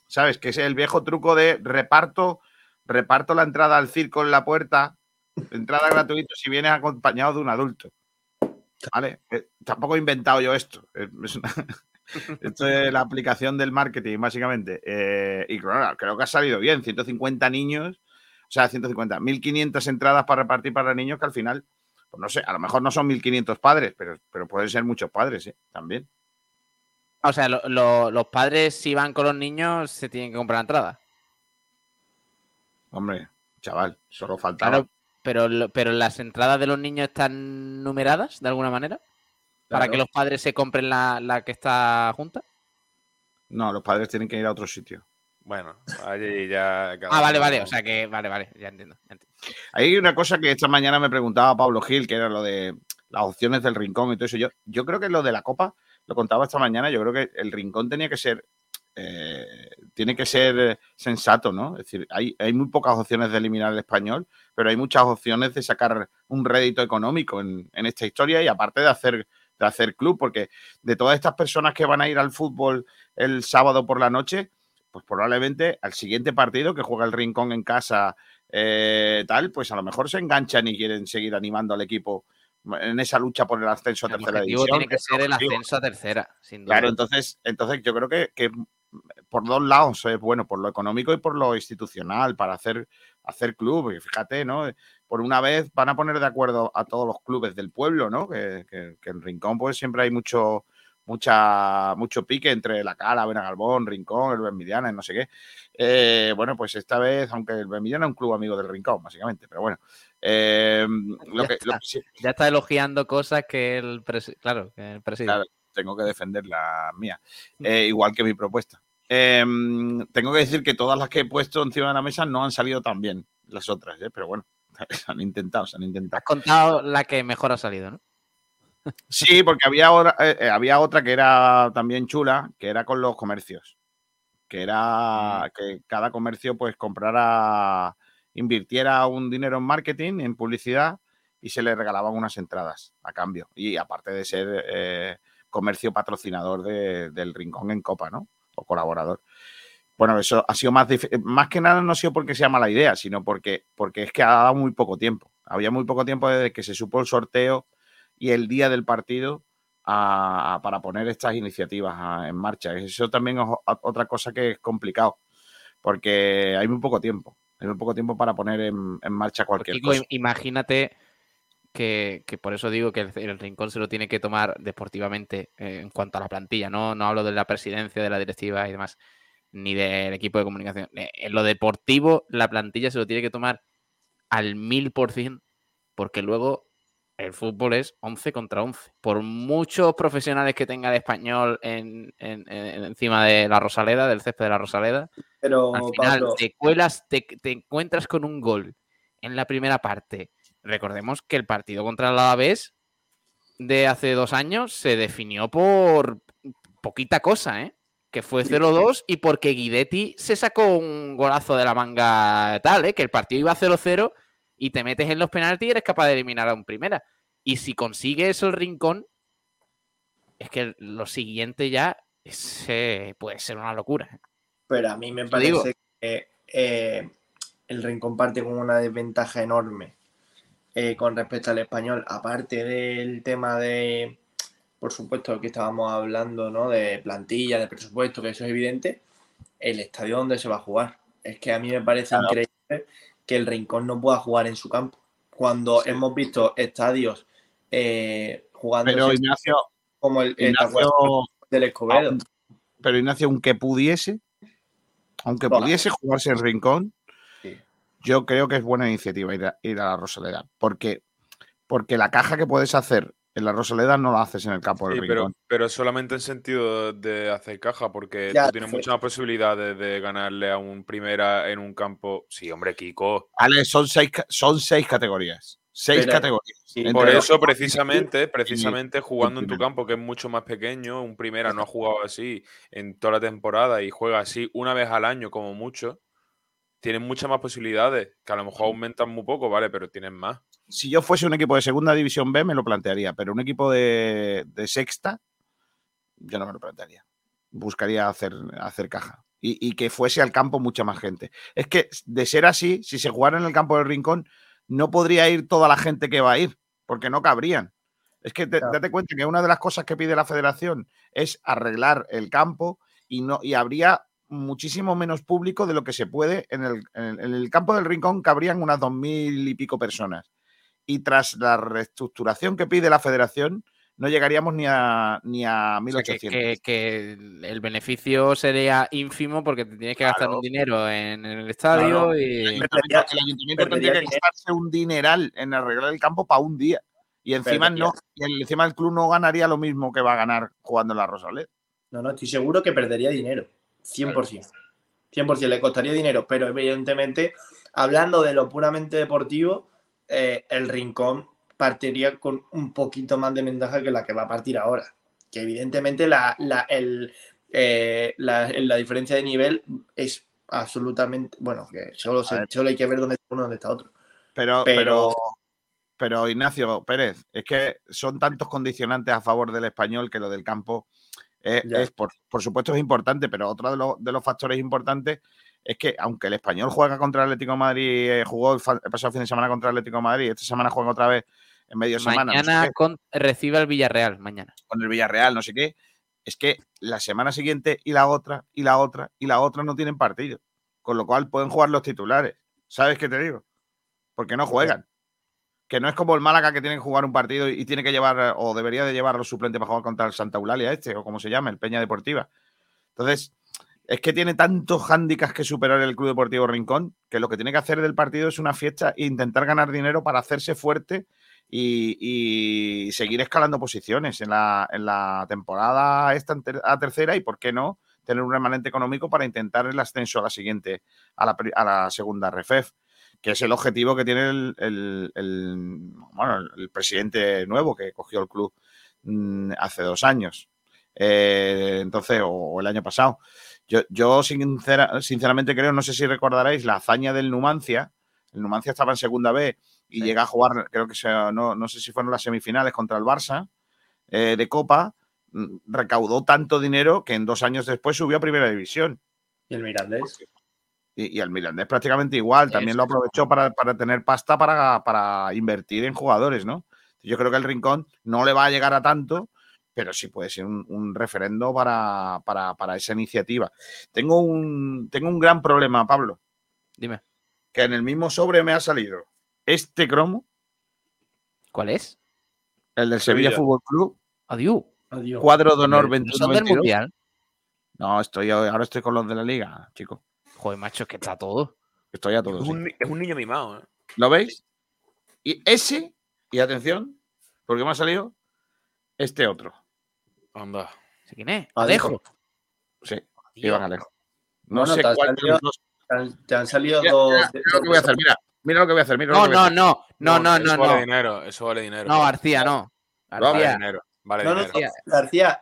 ¿Sabes? Que es el viejo truco de reparto, reparto la entrada al circo en la puerta, entrada gratuita si vienes acompañado de un adulto. ¿Vale? Eh, tampoco he inventado yo esto. esto es la aplicación del marketing, básicamente. Eh, y claro, creo que ha salido bien. 150 niños, o sea, 150, 1500 entradas para repartir para niños que al final, pues no sé, a lo mejor no son 1500 padres, pero, pero pueden ser muchos padres, ¿eh? También. O sea, los padres, si van con los niños, se tienen que comprar la entrada. Hombre, chaval, solo faltaba. Claro, pero, pero las entradas de los niños están numeradas de alguna manera. Para que los padres se compren la, que está junta. No, los padres tienen que ir a otro sitio. Bueno, allí ya. ah, vale, vale. O sea que, vale, vale, ya entiendo, ya entiendo. Hay una cosa que esta mañana me preguntaba Pablo Gil, que era lo de las opciones del rincón y todo eso. Yo, yo creo que lo de la copa lo contaba esta mañana, yo creo que el rincón tenía que ser, eh, tiene que ser sensato, ¿no? Es decir, hay, hay, muy pocas opciones de eliminar el español, pero hay muchas opciones de sacar un rédito económico en, esta historia y aparte de hacer, de hacer club, porque de todas estas personas que van a ir al fútbol el sábado por la noche, pues probablemente al siguiente partido que juega el rincón en casa eh, tal, pues a lo mejor se enganchan y quieren seguir animando al equipo en esa lucha por el ascenso a tercera división. tiene que ser el ascenso a tercera, sin duda. Claro, entonces, entonces yo creo que, que por dos lados es bueno, por lo económico y por lo institucional, para hacer, hacer club. Y fíjate, ¿no? Por una vez van a poner de acuerdo a todos los clubes del pueblo, ¿no? Que, que, que en Rincón, pues siempre hay mucho, mucha, mucho pique entre la Cala, Benagalbón, Rincón, el Benvidiana, no sé qué. Eh, bueno, pues esta vez, aunque el Benvidiana es un club amigo del Rincón, básicamente, pero bueno. Eh, lo ya, que, está, lo que, ya, está, elogiando cosas que el, presi claro, que el presidente. Claro, tengo que defender la mía, eh, igual que mi propuesta. Eh, tengo que decir que todas las que he puesto encima de la mesa no han salido tan bien, las otras, ¿eh? pero bueno, se han intentado, se han intentado. Has contado la que mejor ha salido, ¿no? Sí, porque había, otra, había otra que era también chula, que era con los comercios. Que era que cada comercio pues comprara, invirtiera un dinero en marketing, en publicidad, y se le regalaban unas entradas a cambio. Y aparte de ser eh, comercio patrocinador de, del Rincón en Copa, ¿no? O colaborador. Bueno, eso ha sido más más que nada no ha sido porque sea mala idea, sino porque, porque es que ha dado muy poco tiempo. Había muy poco tiempo desde que se supo el sorteo y el día del partido a, para poner estas iniciativas en marcha. Eso también es otra cosa que es complicado, porque hay muy poco tiempo. Muy poco tiempo para poner en, en marcha cualquier cosa. Imagínate que, que, por eso digo que el, el, rincón se lo tiene que tomar deportivamente eh, en cuanto a la plantilla. No, no hablo de la presidencia, de la directiva y demás, ni del equipo de comunicación. Eh, en lo deportivo, la plantilla se lo tiene que tomar al mil por cien, porque luego el fútbol es 11 contra 11. Por muchos profesionales que tenga el español en, en, en, encima de la Rosaleda, del césped de la Rosaleda, Pero, al final Pablo... te cuelas, te, te, encuentras con un gol en la primera parte. Recordemos que el partido contra el Alavés de hace dos años se definió por poquita cosa, ¿eh? Que fue 0-2 y porque Guidetti se sacó un golazo de la manga tal, ¿eh? Que el partido iba 0-0 y te metes en los penaltis y eres capaz de eliminar a un primera. Y si consigues el rincón, es que lo siguiente ya es, eh, puede ser una locura. Pero a mí me parece digo. que eh, el rincón parte con una desventaja enorme eh, con respecto al español. Aparte del tema de, por supuesto, que estábamos hablando, ¿no? De plantilla, de presupuesto, que eso es evidente. El estadio donde se va a jugar. Es que a mí me parece claro. increíble que el Rincón no pueda jugar en su campo. Cuando sí. hemos visto estadios eh, jugando pero Ignacio, como el, Ignacio, del Escobedo. Aun, pero Ignacio, aunque pudiese, aunque pudiese jugarse en Rincón, sí. yo creo que es buena iniciativa ir a, ir a la Rosaleda. Porque, porque la caja que puedes hacer en la Rosaleda no la haces en el campo del sí, pero, pero, solamente en sentido de hacer caja, porque ya, tú tienes sí. muchas más posibilidades de ganarle a un primera en un campo. Sí, hombre, Kiko. Vale, son seis, son seis categorías. Seis pero, categorías. Sí, por eso, precisamente, precisamente jugando en tu campo, que es mucho más pequeño, un primera no ha jugado así en toda la temporada y juega así una vez al año, como mucho. Tienen muchas más posibilidades, que a lo mejor aumentan muy poco, ¿vale? Pero tienen más si yo fuese un equipo de segunda división B, me lo plantearía, pero un equipo de, de sexta, yo no me lo plantearía. Buscaría hacer, hacer caja. Y, y, que fuese al campo mucha más gente. Es que de ser así, si se jugara en el campo del Rincón, no podría ir toda la gente que va a ir, porque no cabrían. Es que te, claro. date cuenta que una de las cosas que pide la federación es arreglar el campo y, no, y habría muchísimo menos público de lo que se puede. En el, en el, en el campo del Rincón cabrían unas dos mil y pico personas y tras la reestructuración que pide la federación, no llegaríamos ni a, ni a 1800. O sea, que, que, que, el beneficio sería ínfimo porque te tienes que gastar un dinero en, en el estadio y... El ayuntamiento, el ayuntamiento tendría que gastarse un dineral en arreglar el campo para un día. Y encima, no, y encima el club no ganaría lo mismo que va a ganar jugando en la Rosaleda. No, no, estoy seguro que perdería dinero. 100%. 100% le costaría dinero, pero evidentemente, hablando de lo puramente deportivo, eh, el Rincón partiría con un poquito más de ventaja que la que va a partir ahora. Que evidentemente la, la, el, eh, la, la, diferencia de nivel es absolutamente. Bueno, que solo, se, solo hay que ver dónde está uno y dónde está otro. Pero, pero, pero, pero, Ignacio Pérez, es que son tantos condicionantes a favor del español que lo del campo eh, es, por, por, supuesto, es importante, pero otro de, lo, de los factores importantes es que aunque el español juega contra el Atlético de Madrid, eh, jugó el, pasado fin de semana contra el Atlético de Madrid, esta semana juega otra vez en medio de semana. Mañana recibe al Villarreal, mañana. Con el Villarreal, no sé qué. Es que la semana siguiente y la otra, y la otra, y la otra no tienen partido. Con lo cual pueden jugar los titulares. ¿Sabes qué te digo? Porque no juegan. Que no es como el Málaga que tiene que jugar un partido y tiene que llevar, o debería de llevar a los suplentes para jugar contra el Santa Eulalia este, o como se llama, el Peña Deportiva. Entonces, es que tiene tantos hándicaps que superar el Club Deportivo Rincón que lo que tiene que hacer del partido es una fiesta e intentar ganar dinero para hacerse fuerte y, seguir escalando posiciones en la, temporada esta a tercera y, ¿por qué no?, tener un remanente económico para intentar el ascenso a la siguiente, a la, a la segunda RFEF, que es el objetivo que tiene el, el, presidente nuevo que cogió el club mm, hace dos años. Eh, entonces, o, el año pasado. Yo, yo sinceramente creo, no sé si recordaréis la hazaña del Numancia. El Numancia estaba en segunda B y llega a jugar, creo que no, no sé si fueron las semifinales contra el Barça eh, de Copa. Mm, recaudó tanto dinero que en dos años después subió a primera división. ¿Y el Mirandés? Y, el Mirandés prácticamente igual. También lo aprovechó para, tener pasta para, para invertir en jugadores, ¿no? Yo creo que el Rincón no le va a llegar a tanto, pero sí puede ser un, referendo para, esa iniciativa. Tengo un, tengo un gran problema, Pablo. Dime. Que en el mismo sobre me ha salido este cromo. ¿Cuál es? El del Sevilla, Fútbol Club. Adiós. Cuadro de honor 21 del Mundial? No, estoy, ahora estoy con los de la liga, chico. Joder, macho, que está todo. Estoy a todo. Es, un, niño mimado, ¿eh? ¿Lo veis? Y ese, y atención, porque me ha salido este otro. Anda. ¿Quién es? Alejo. Sí, Iván Alejo. No, sé te cuál Te han salido dos. Mira, lo que voy a hacer, mira. Mira lo que voy a hacer. Mira no, no, no, no, no, no. Eso vale dinero, eso vale dinero. No, García, no. García. Vale dinero. Vale no, dinero. García,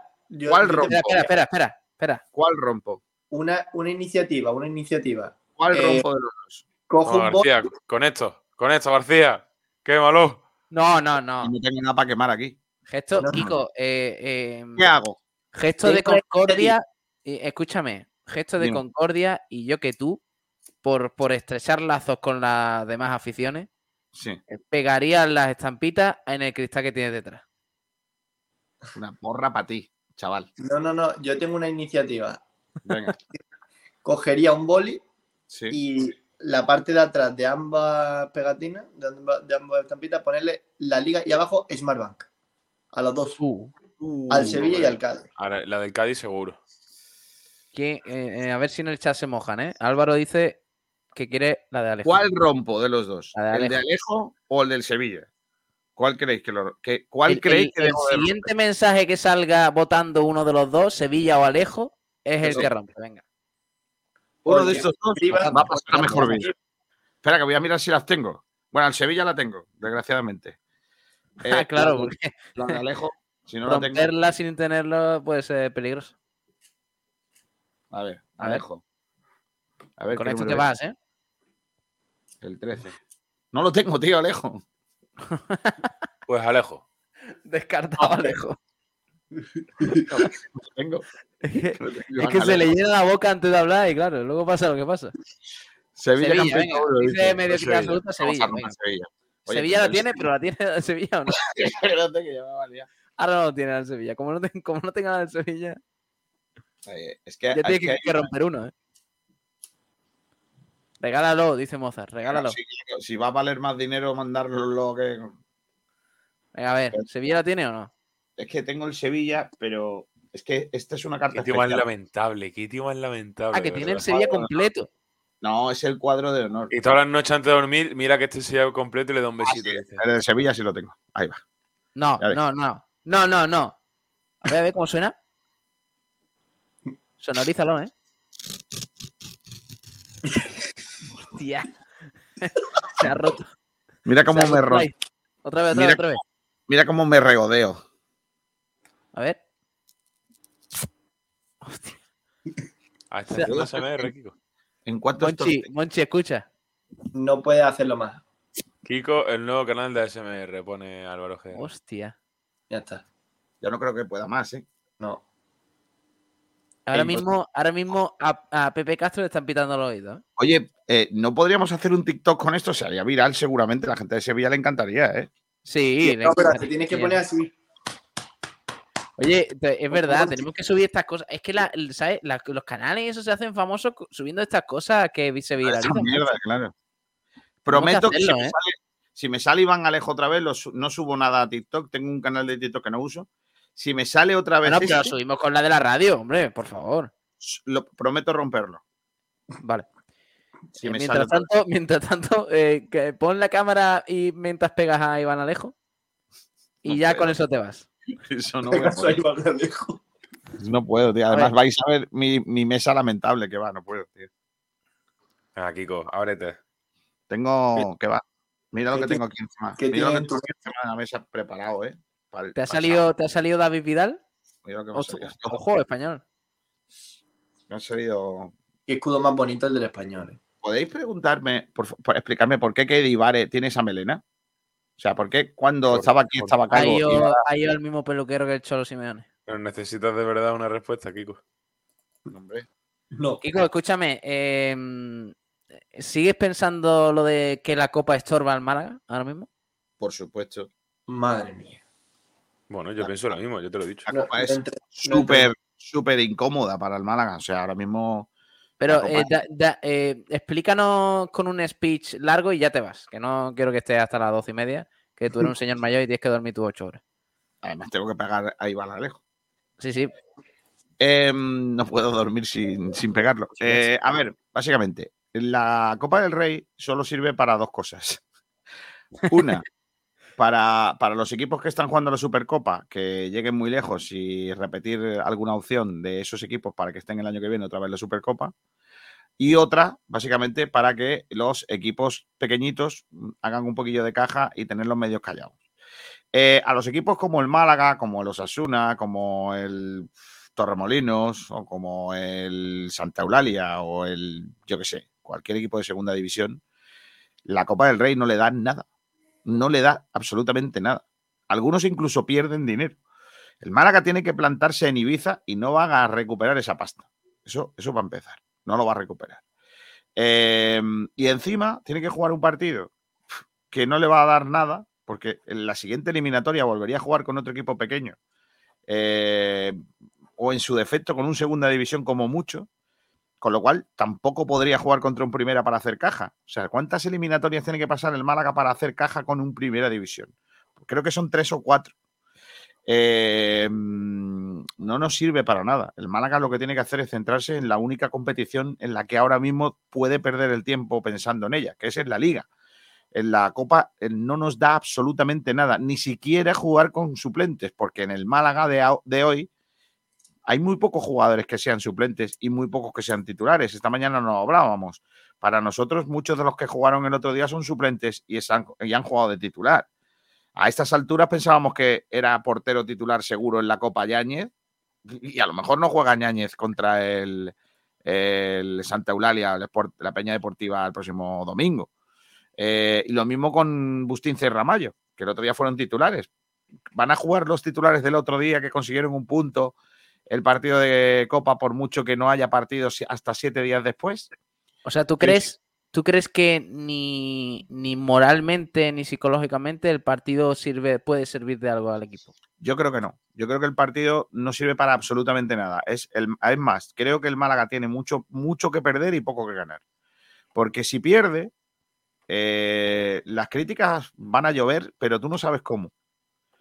¿cuál rompo? Espera, espera, espera, espera. ¿Cuál rompo? Una, una iniciativa, una iniciativa. ¿Cuál eh, rompo de los dos? Cojo no, García, con esto, con esto, García. Qué malo. No, no, no. No tengo nada para quemar aquí. Gesto, Kiko, eh, eh, ¿qué hago? Gesto de concordia, escúchame, gesto de concordia y yo que tú, por, por estrechar lazos con las demás aficiones, sí. Eh, pegaría las estampitas en el cristal que tienes detrás. Una porra para ti, chaval. No, no, no, yo tengo una iniciativa. Venga. Cogería un boli y la parte de atrás de ambas pegatinas, de ambas, de ambas estampitas, ponerle la liga y abajo Smartbank. A los dos. Uh. al Sevilla y al Cádiz. Ahora, la del Cádiz seguro. Eh, eh, a ver si en el chat se mojan, ¿eh? Álvaro dice que quiere la de Alejo. ¿Cuál rompo de los dos? ¿El de Alejo o el del Sevilla? ¿Cuál creéis que lo que cuál el, creéis el, siguiente mensaje que salga votando uno de los dos, Sevilla o Alejo, es el que rompe. Venga. Uno de estos dos va a pasar a mejor vídeo. Espera, que voy a mirar si las tengo. Bueno, al Sevilla la tengo, desgraciadamente. Ah, claro, porque la de Alejo, si no romperla la sin tenerlo puede ser peligroso. A ver, Alejo. A ver, Con esto te vas, ¿eh? El 13. No lo tengo, tío, Alejo. pues Alejo. Descartado, Alejo. No, tengo. Es que, se le llena la boca antes de hablar y claro, luego pasa lo que pasa. Sevilla, Sevilla venga, dice medio Sevilla. absoluta Sevilla. Sevilla. Sevilla la tiene, pero la tiene el Sevilla o no. Ahora no lo tiene el Sevilla. Como no, como no tenga el Sevilla. es que, ya tiene que, romper uno, ¿eh? Regálalo, dice Mozart, regálalo. Si, va a valer más dinero mandarlo que. Venga, a ver, ¿Sevilla la tiene o no? Es que tengo el Sevilla, pero es que esta es una carta. Qué tío más lamentable, qué tío más lamentable. Ah, que tiene el Sevilla completo. No, es el cuadro de honor. Y todas las noches antes de dormir, mira que este Sevilla completo y le da un besito. Ah, el de Sevilla sí lo tengo. Ahí va. No, no, no. No, no, no. A ver, a ver cómo suena. Sonorízalo, ¿eh? Hostia. Se ha roto. Mira cómo me roto. Otra vez, otra vez, otra vez. Mira cómo me regodeo. A ver. Hostia. Está haciendo SMR, Kiko. ¿En cuánto Monchi, Monchi, escucha. No puede hacerlo más. Kiko, el nuevo canal de SMR, pone Álvaro G. Hostia. Ya está. Yo no creo que pueda más, ¿eh? No. Ahora mismo, ahora mismo a, Pepe Castro le están pitando los oídos. ¿eh? Oye, eh, ¿no podríamos hacer un TikTok con esto? Se haría viral seguramente. La gente de Sevilla le encantaría, ¿eh? Sí. no, pero te tienes que poner así. Oye, es verdad, tenemos que subir estas cosas. Es que ¿sabes? los canales eso se hacen famosos subiendo estas cosas que se viralizan. Mierda, claro. Prometo que, si, me ¿eh? sale, si, me sale, Iván Alejo otra vez, no subo nada a TikTok. Tengo un canal de TikTok que no uso. Si me sale otra vez. No, pero lo subimos con la de la radio, hombre, por favor. Lo, prometo romperlo. Vale. mientras, tanto, mientras, tanto, eh, pon la cámara y mientras pegas a Iván Alejo. Y ya con eso te vas. Eso no a Alejo. No puedo, tío. Además, vais a ver mi, mi, mesa lamentable que va, no puedo, tío. Venga, Kiko, ábrete. Tengo. que va? Mira lo que tengo aquí encima. Mira lo que tengo aquí encima de la mesa preparado, ¿eh? ¿Te, ha salido, ¿Te ha salido David Vidal? Ojo, español. Me ha salido. Qué escudo más bonito el del español. Eh. ¿Podéis preguntarme, por, explicarme por qué Kedivare tiene esa melena? O sea, ¿por qué cuando estaba aquí estaba calvo? Ha ido, el mismo peluquero que el Cholo Simeone. Pero necesitas de verdad una respuesta, Kiko. Hombre. No. Kiko, escúchame. Em, ¿Sigues pensando lo de que la Copa estorba al Málaga ahora mismo? Por supuesto. Madre mía. Bueno, yo pienso lo mismo, yo te lo he dicho. es súper, súper incómoda para el Málaga. O sea, ahora mismo. Pero eh, eh, explícanos con un speech largo y ya te vas. Que no quiero que estés hasta las doce y media, que tú eres un señor mayor y tienes que dormir tus ocho horas. Además, tengo que pegar a Iván Alejo. Sí, sí. Em, no puedo dormir sin, sin pegarlo. Eh, a ver, básicamente, la Copa del Rey solo sirve para dos cosas. Una, para, los equipos que están jugando la Supercopa, que lleguen muy lejos y repetir alguna opción de esos equipos para que estén el año que viene otra vez la Supercopa. Y otra, básicamente, para que los equipos pequeñitos hagan un poquillo de caja y tener los medios callados. Eh, a los equipos como el Málaga, como los Asuna, como el Torremolinos o como el Santa Eulalia o el, yo qué sé, cualquier equipo de segunda división, la Copa del Rey no le da nada no le da absolutamente nada. Algunos incluso pierden dinero. El Málaga tiene que plantarse en Ibiza y no va a recuperar esa pasta. Eso, eso va a empezar. No lo va a recuperar. Em, y encima tiene que jugar un partido que no le va a dar nada, porque en la siguiente eliminatoria volvería a jugar con otro equipo pequeño. Eh, o en su defecto con un segunda división como mucho. Con lo cual, tampoco podría jugar contra un primera para hacer caja. O sea, ¿cuántas eliminatorias tiene que pasar el Málaga para hacer caja con un primera división? Creo que son tres o cuatro. Eh, no nos sirve para nada. El Málaga lo que tiene que hacer es centrarse en la única competición en la que ahora mismo puede perder el tiempo pensando en ella, que es en la liga. En la Copa no nos da absolutamente nada, ni siquiera jugar con suplentes, porque en el Málaga de hoy hay muy pocos jugadores que sean suplentes y muy pocos que sean titulares. Esta mañana no hablábamos. Para nosotros, muchos de los que jugaron el otro día son suplentes y, han jugado de titular. A estas alturas pensábamos que era portero titular seguro en la Copa Yáñez y a lo mejor no juega Yáñez contra el, Santa Eulalia, la Peña Deportiva, el próximo domingo. Eh, y lo mismo con Bustín Cerramayo, que el otro día fueron titulares. ¿Van a jugar los titulares del otro día que consiguieron un punto el partido de Copa por mucho que no haya partidos hasta siete días después. O sea, ¿tú crees, ¿tú crees que ni, moralmente ni psicológicamente el partido sirve, puede servir de algo al equipo? Yo creo que no. Yo creo que el partido no sirve para absolutamente nada. Es, el, es más, creo que el Málaga tiene mucho, mucho que perder y poco que ganar. Porque si pierde, eh, las críticas van a llover, pero tú no sabes cómo.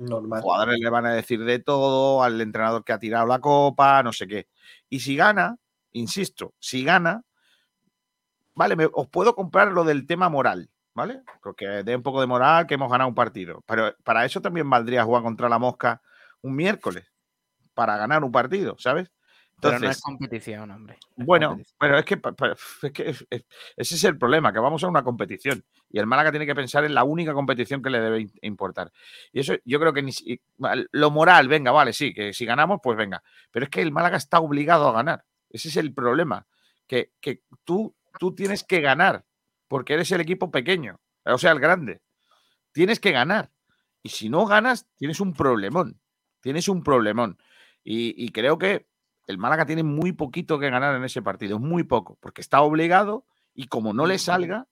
Normal. Jugadores le van a decir de todo, al entrenador que ha tirado la copa, no sé qué. Y si gana, insisto, si gana, vale, os puedo comprar lo del tema moral, ¿vale? Porque dé un poco de moral que hemos ganado un partido. Pero para eso también valdría jugar contra la mosca un miércoles, para ganar un partido, ¿sabes? Pero no es competición, hombre. bueno, pero es que, ese es el problema, que vamos a una competición y el Málaga tiene que pensar en la única competición que le debe importar. Y eso yo creo que ni, lo moral, venga, vale, sí, que si ganamos, pues venga. Pero es que el Málaga está obligado a ganar. Ese es el problema, que, que tú, tú tienes que ganar porque eres el equipo pequeño, o sea, el grande. Tienes que ganar. Y si no ganas, tienes un problemón. Tienes un problemón. y creo que el Málaga tiene muy poquito que ganar en ese partido, muy poco, porque está obligado y como no le salga,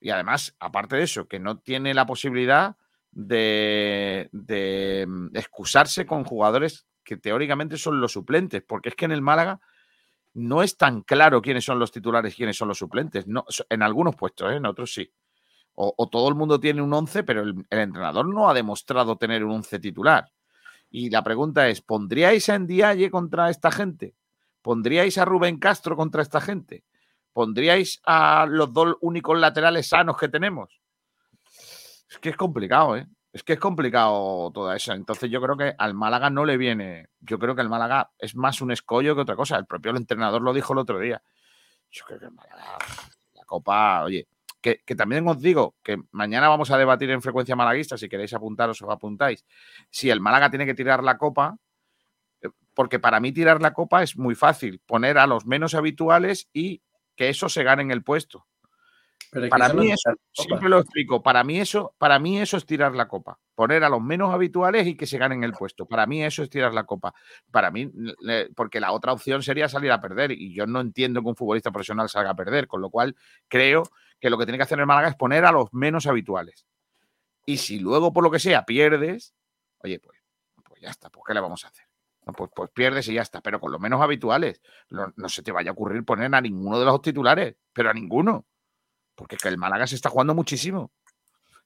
y además, aparte de eso, que no tiene la posibilidad de, de mm, excusarse con jugadores que teóricamente son los suplentes, porque es que en el Málaga no es tan claro quiénes son los titulares y quiénes son los suplentes. No, en algunos puestos, ¿eh? en otros sí. O, todo el mundo tiene un 11, pero el, entrenador no ha demostrado tener un 11 titular. Y la pregunta es, ¿pondríais a Ndiaye contra esta gente? ¿Pondríais a Rubén Castro contra esta gente? ¿Pondríais a los dos únicos laterales sanos que tenemos? Es que es complicado, ¿eh? Es que es complicado toda esa. Entonces yo creo que al Málaga no le viene. Yo creo que el Málaga es más un escollo que otra cosa. El propio entrenador lo dijo el otro día. Yo creo que el Málaga, la Copa, oye, que, también os digo que mañana vamos a debatir en frecuencia malaguista, si queréis apuntaros os apuntáis. Si el Málaga tiene que tirar la Copa, eh, porque para mí tirar la Copa es muy fácil, poner a los menos habituales y que eso se gane en el puesto para mí eso, siempre lo explico, para mí eso, para mí eso es tirar la copa, poner a los menos habituales y que se ganen el puesto. Para mí eso es tirar la copa. Para mí, porque la otra opción sería salir a perder y yo no entiendo que un futbolista profesional salga a perder, con lo cual creo que lo que tiene que hacer el Málaga es poner a los menos habituales. Y si luego por lo que sea pierdes, oye, pues, pues ya está, pues ¿qué le vamos a hacer? pues, pues, pierdes y ya está, pero con los menos habituales. No, no se te vaya a ocurrir poner a ninguno de los titulares, pero a ninguno. Porque que el Málaga se está jugando muchísimo.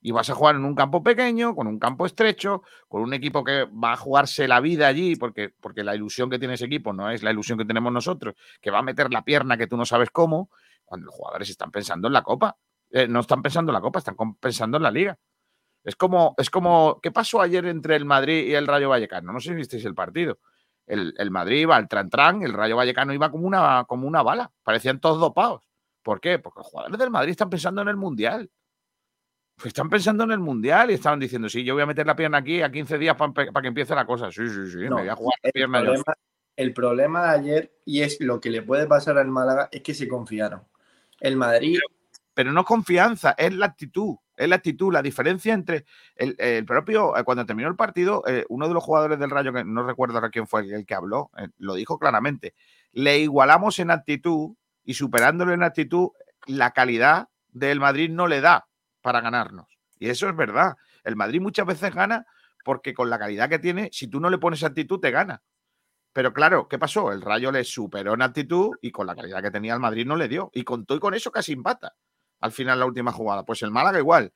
Y vas a jugar en un campo pequeño, con un campo estrecho, con un equipo que va a jugarse la vida allí, porque, porque la ilusión que tiene ese equipo no es la ilusión que tenemos nosotros, que va a meter la pierna que tú no sabes cómo, cuando los jugadores están pensando en la Copa. Eh, no están pensando en la Copa, están pensando en la Liga. Es como, es como, ¿qué pasó ayer entre el Madrid y el Rayo Vallecano? No sé si visteis el partido. El, Madrid iba al tran tran, el Rayo Vallecano iba como una, como una bala. Parecían todos dopados. ¿Por qué? Porque los jugadores del Madrid están pensando en el Mundial. Pues están pensando en el Mundial y estaban diciendo, sí, yo voy a meter la pierna aquí a 15 días para que empiece la cosa. Sí, sí, sí, me voy a jugar la pierna el problema, el problema de ayer, y es lo que le puede pasar al Málaga, es que se confiaron. El Madrid... Pero, no confianza, es la actitud. Es la actitud, la diferencia entre el, propio, eh, cuando terminó el partido, eh, uno de los jugadores del Rayo, que no recuerdo ahora quién fue el que habló, eh, lo dijo claramente, le igualamos en actitud y superándolo en actitud, la calidad del Madrid no le da para ganarnos. Y eso es verdad. El Madrid muchas veces gana porque con la calidad que tiene, si tú no le pones actitud, te gana. Pero claro, ¿qué pasó? El Rayo le superó en actitud y con la calidad que tenía el Madrid no le dio. Y contó y con eso casi empata al final la última jugada. Pues el Málaga igual.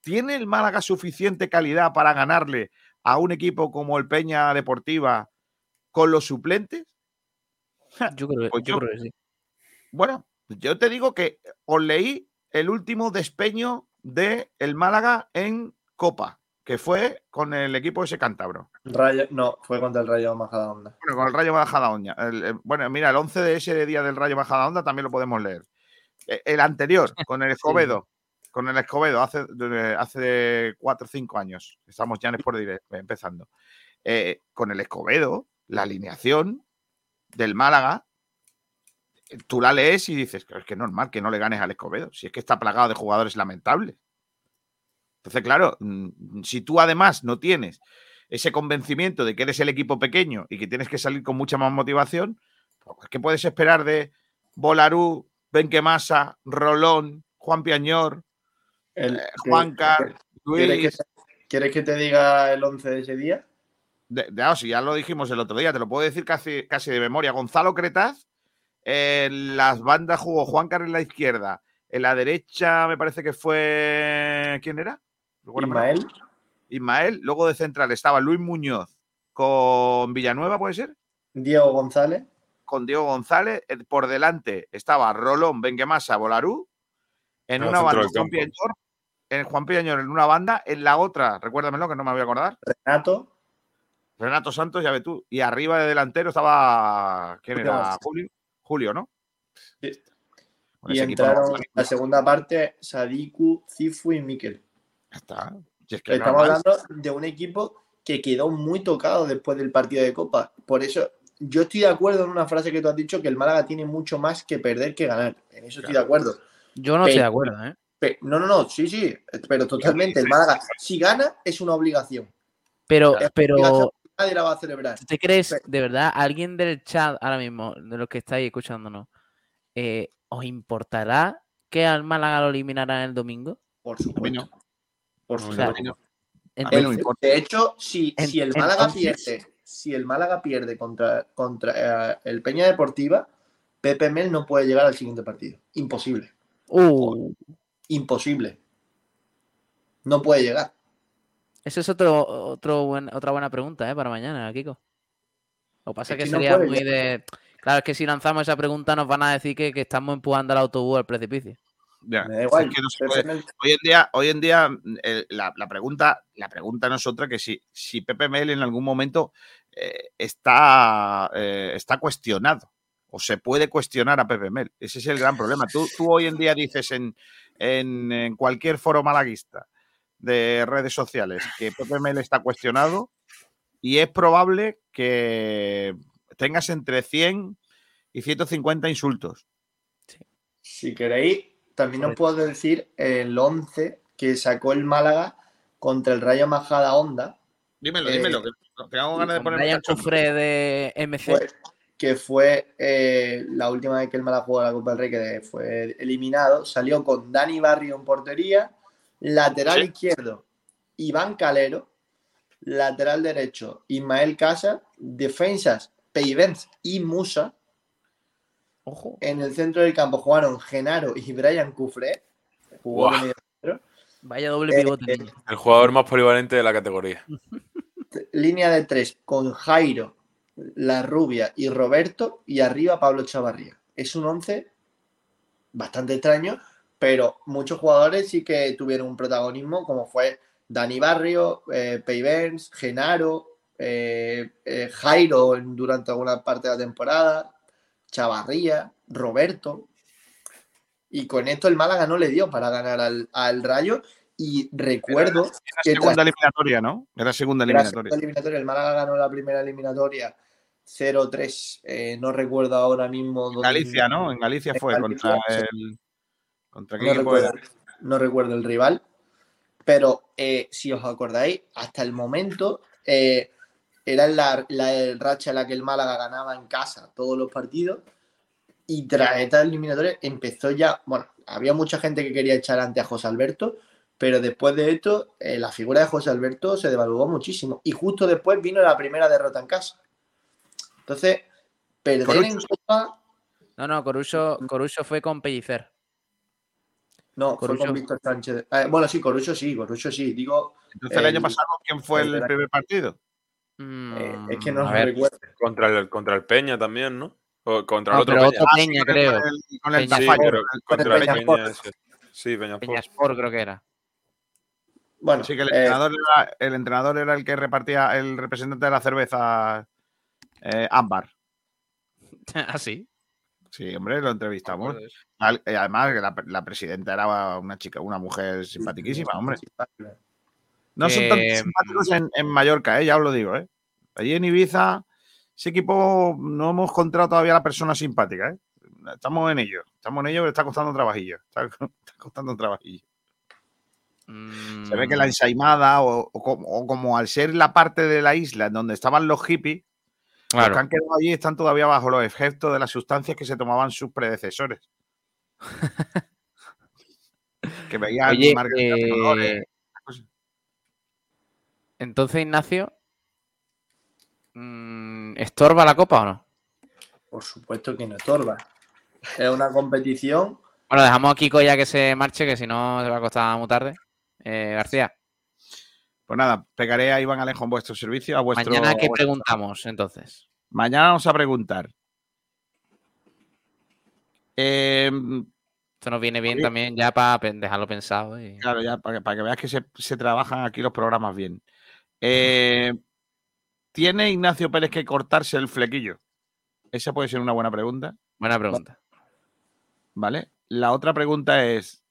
¿Tiene el Málaga suficiente calidad para ganarle a un equipo como el Peña Deportiva con los suplentes? Yo creo, pues yo creo que sí. Bueno, yo te digo que os leí el último despeño de el Málaga en Copa, que fue con el equipo ese cántabro. Rayo, no, fue contra el Rayo Majadahonda. Bueno, con el Rayo Majadahonda. bueno, mira, el 11 de ese día del Rayo Majadahonda también lo podemos leer. E, el anterior, con el Escobedo. Con el Escobedo, hace, hace 4 o 5 años. Estamos ya en Sport empezando. Eh, con el Escobedo, la alineación del Málaga tú la lees y dices, es que es normal que no le ganes al Escobedo, si es que está plagado de jugadores lamentables. Entonces, claro, mm, si tú además no tienes ese convencimiento de que eres el equipo pequeño y que tienes que salir con mucha más motivación, pues, ¿qué puedes esperar de Bolarú, Benquemasa, Rolón, Juan Piañor, el, eh, Juan Car, Luis? ¿Quieres que, te diga el 11 de ese día? De, ah, ya lo dijimos el otro día, te lo puedo decir casi, casi de memoria. Gonzalo Cretaz, en las bandas jugó Juan Carlos en la izquierda. En la derecha me parece que fue. ¿Quién era? Ismael. Ismael. Luego de central estaba Luis Muñoz con Villanueva, ¿puede ser? Diego González. Con Diego González. Eh, por delante estaba Rolón, Benguemasa, Bolarú. En una banda Juan Piañor. En Juan Piañor en una banda. En la otra, recuérdamelo que no me voy a acordar. Renato. Renato Santos, ya ve tú. Y arriba de delantero estaba. ¿Quién era? Julio. Julio, ¿no? Sí. y entraron en la segunda parte Sadiku, Cifu y Miquel. está. Estamos hablando de un equipo que quedó muy tocado después del partido de Copa. Por eso, yo estoy de acuerdo en una frase que tú has dicho, que el Málaga tiene mucho más que perder que ganar. En eso estoy de acuerdo. Yo no estoy de acuerdo, ¿eh? no, no, no, sí, sí, pero totalmente. El Málaga, si gana, es una obligación. Pero, pero, nadie la va a celebrar. ¿Te crees, de verdad, alguien del chat ahora mismo, de los que estáis escuchándonos, eh, os importará que al Málaga lo eliminarán el domingo? Por supuesto. Por supuesto. no. No importa. de hecho, si, En- si el Málaga entonces- pierde, si el Málaga pierde contra, contra eh, el Peña Deportiva, Pepe Mel no puede llegar al siguiente partido. Imposible. Uh, Imposible. No puede llegar. Eso es otro, otro buen- otra buena pregunta ¿eh? para mañana, Kiko. Lo que pasa es que no sería puede muy de... Claro, es que si lanzamos esa pregunta nos van a decir que, que estamos empujando al autobús al precipicio. Ya, Me da es igual. que no se Pepe puede. Mel- Hoy en día, hoy en día la, la pregunta, la pregunta no es otra que si, si Pepe Mel en algún momento eh, está, eh, está cuestionado o se puede cuestionar a Pepe Mel. Ese es el gran problema. Tú, tú hoy en día dices en, en- en cualquier foro malaguista de redes sociales que Pepe Mel está cuestionado y es probable que tengas entre 100 y 150 insultos. Si queréis, también os puedo decir el 11 que sacó el Málaga contra el Rayo Majada Onda, Dímelo, Eh, dímelo, que tengo ganas de Brian cachondo. Cofré de MC. fue- que fue eh, la última vez que el Málaga jugó la Copa del Rey, que fue eliminado. Salió con Dani Barrio en portería, lateral Sí. izquierdo Iván Calero, lateral derecho Ismael Casa, defensas Peivens y Musa. Ojo. En el centro del campo jugaron Genaro y Brian Cufré. Jugó de Vaya doble Eh, pivote. eh. El jugador más polivalente de la categoría. línea de tres con Jairo, La Rubia y Roberto y arriba Pablo Chavarría. Es un 11 bastante extraño, pero muchos jugadores sí que tuvieron un protagonismo, como fue Dani Barrio, eh, Peivens, Genaro, eh, eh, Jairo durante alguna parte de la temporada, Chavarría, Roberto. Y con esto el Málaga no le dio para ganar al, al Rayo. Y recuerdo Era que segunda tras- eliminatoria, ¿no? Era segunda era eliminatoria. segunda eliminatoria. El Málaga ganó la primera eliminatoria 0-3. eh, no recuerdo ahora mismo. En Galicia, ¿no? En Galicia En fue Galicia, contra el. ¿Contra qué No equipo recuerdo, era? no recuerdo el rival. Pero eh, si os acordáis, hasta el momento eh, era la, la racha en la que el Málaga ganaba en casa todos los partidos. Y tras esta eliminatoria empezó ya. Bueno, había mucha gente que quería echar ante a José Alberto. Pero después de esto, eh, la figura de José Alberto se devaluó muchísimo. Y justo después vino la primera derrota en casa. Entonces, perder Corucho. en Copa. No, no, Corucho, Corucho fue con Pellicer. No, fue Corucho. con Víctor Sánchez. Eh, bueno, sí, Corucho sí, Corucho sí. Digo, Entonces el año pasado, ¿quién fue el el- primer partido? eh, es que Mm, no recuerdo. Contra el, contra el Peña también, ¿no? O contra No, el otro pero Peña. otro Peña, el- creo. Con el, con el Peña Sí, contra el Peña Sport. Sí, Peña Sport. Creo que era. Bueno, Sí, que el eh, entrenador, era, el entrenador era el que repartía, el representante de la cerveza eh, Ámbar. ¿Ah, sí? Sí, hombre, lo entrevistamos. Al- eh, Además, que la, la presidenta era una chica, una mujer simpaticísima, hombre. No son tan Que- simpáticos en, en Mallorca, eh, ya os lo digo. ¿eh? Allí en Ibiza, ese equipo no hemos encontrado todavía la persona simpática. ¿eh? Estamos en ello, estamos en ello, pero está costando trabajillo. Está, está costando trabajillo. Se ve que la Mm, ensaimada, o, o como, o como al ser la parte de la isla en donde estaban los hippies, los que han quedado allí están todavía bajo los efectos de las sustancias que se tomaban sus predecesores. que veían Oye, eh, cosas. entonces, Ignacio, mm, ¿estorba la copa o no? por supuesto que no estorba. Es una competición. Bueno, dejamos a Kiko ya que se marche, que si no se va a costar muy tarde. Eh, García, Pues nada, pegaré a Iván Alejo en vuestro servicio. A vuestro, mañana vuestro- preguntamos entonces. Mañana vamos a preguntar. Eh, Esto nos viene bien también ya para dejarlo pensado. y- claro, ya para que, para que veas que se, se trabajan aquí los programas bien. Eh, ¿Tiene Ignacio Pérez que cortarse el flequillo? Esa puede ser una buena pregunta, Buena pregunta. ¿vale? La otra pregunta es: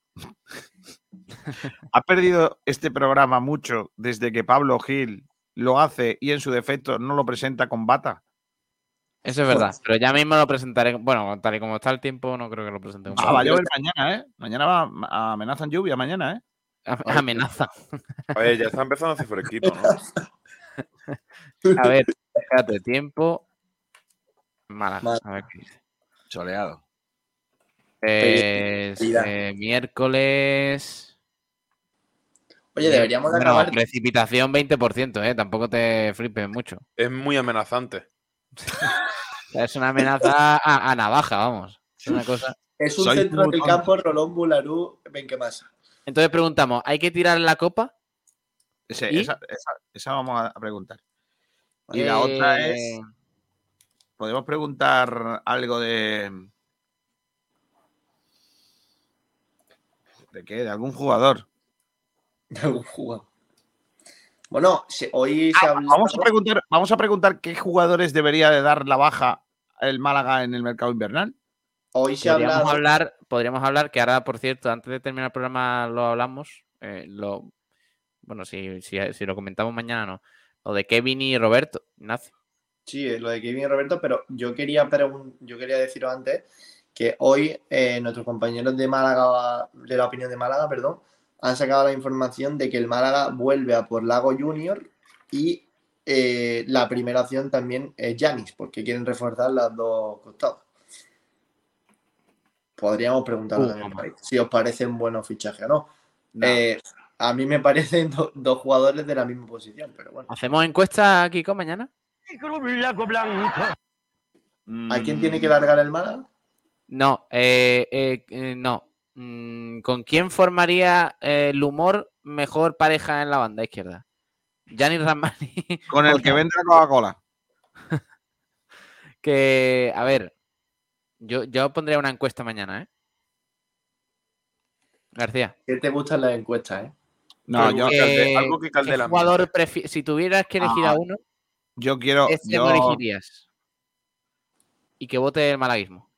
¿ha perdido este programa mucho desde que Pablo Gil lo hace y en su defecto no lo presenta con bata? Eso es verdad, pero ya mismo lo presentaré. Bueno, tal y como está el tiempo, no creo que lo presente. un Ah, va a llover mañana, ¿eh? Mañana va, amenazan lluvia mañana, ¿eh? Amenaza. Oye, ya está empezando a hacer fresquito, ¿no? A ver, espérate, tiempo. Málaga, a ver qué dice. Soleado. Es, eh, miércoles. Oye, deberíamos de acabar. precipitación 20%, ¿eh? Tampoco te flipes mucho. Es muy amenazante. Es una amenaza a, a navaja, vamos. Es una cosa. Es un Soy centro del campo, Rolón Bularú, Benquemasa. Entonces preguntamos, ¿hay que tirar la copa? Ese- ¿Y? esa, esa- esa vamos a preguntar. Y la otra es. Eh, Podemos preguntar algo de. ¿De qué? ¿De algún jugador? de algún jugador. Bueno, se- hoy se Ah, Vamos a preguntar, vamos a preguntar qué jugadores debería de dar la baja el Málaga en el mercado invernal. Hoy se podríamos hablado. hablar, podríamos hablar, que ahora, por cierto, antes de terminar el programa lo hablamos. eh, lo, bueno, si, si, si lo comentamos mañana, no. Lo de Kevin y Roberto, Ignacio. Sí, lo de Kevin y Roberto, pero yo quería, yo quería deciros antes que hoy eh, nuestros compañeros de Málaga, de la opinión de Málaga, perdón, han sacado la información de que el Málaga vuelve a por Lago Junior y eh, la primera opción también es Yanis, porque quieren reforzar las dos costados. Podríamos preguntarlo Uh, también mamá. por ahí, si os parecen buenos fichajes o no. No. Eh, a mí me parecen do- dos jugadores de la misma posición, pero bueno. ¿Hacemos encuesta, Kiko, mañana? ¿A quién tiene que largar el Málaga? No, eh, eh, eh, no. Mm, ¿Con quién formaría eh, el humor mejor pareja en la banda izquierda? Gianni Ramani. Con el que vende la Coca-Cola. que, a ver, yo, yo pondría una encuesta mañana, ¿eh? García. ¿Qué te gustan las encuestas, eh? No, Pero yo, que- calde- algo que calde ¿qué el jugador si tuvieras que elegir a uno, yo quiero. este Yo, no elegirías. Y que vote el malaguismo.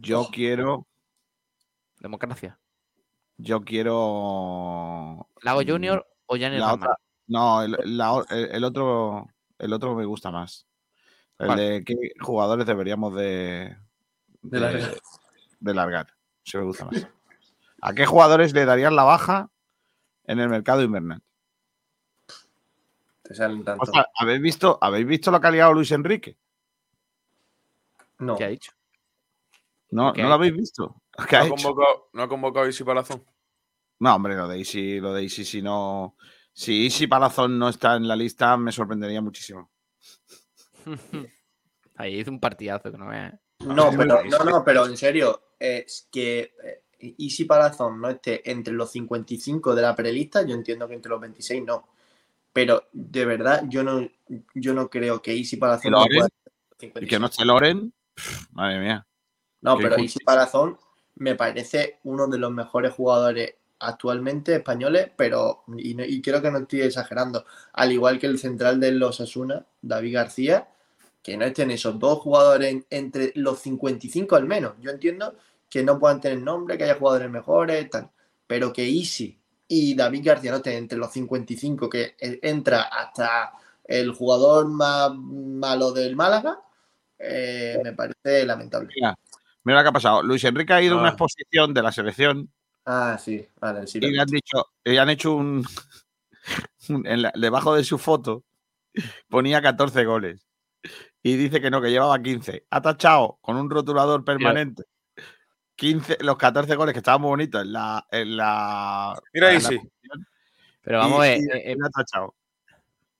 Yo quiero. Democracia. Yo quiero. Lago Junior o Gianni la otra- No, el, la el- el otro. El otro me gusta más. El de qué jugadores deberíamos de. De largar. de largar. Sí me gusta más. ¿A qué jugadores le darían la baja en el mercado invernal? Te salen tanto. O sea, ¿habéis visto, ¿habéis visto lo que ha liado Luis Enrique? no. ¿Qué ha dicho? ¿No, ¿Qué ¿no lo habéis visto? ¿Qué No ha convocado, no ha convocado a Isi Palazón. No, hombre, lo de Isi, lo de Isi, si no. Si Isi Palazón no está en la lista, me sorprendería muchísimo. Ahí hizo un partidazo que no veas. ¿eh? No, pero, no, no, pero en serio, es que eh, Easy Palazón no esté entre los 55 de la prelista, yo entiendo que entre los 26 no. Pero de verdad, yo no, yo no creo que Easy Palazón ¿Y no pueda Y que no 55. esté Loren, pff, madre mía. No, pero. Easy Palazón me parece uno de los mejores jugadores actualmente españoles, pero y, no- y creo que no estoy exagerando. Al igual que el central de los Asuna, David García, que no estén esos dos jugadores en- entre los 55 al menos. Yo entiendo que no puedan tener nombre, que haya jugadores mejores, tal, pero que Easy y David García no estén entre los 55, que eh, entra hasta el jugador más malo del Málaga, eh, me parece lamentable. Mira, mira lo que ha pasado. Luis Enrique ha ido a una Ah. exposición de la selección Ah, sí, vale, sí. y le han dicho, y han hecho un, un- en la- debajo de su foto ponía 14 goles y dice que no, que llevaba 15. Ha tachado con un rotulador permanente 15, los 14 goles que estaban muy bonitos en la. En la Mira en la Isi. exposición, Pero vamos a ver, eh, eh,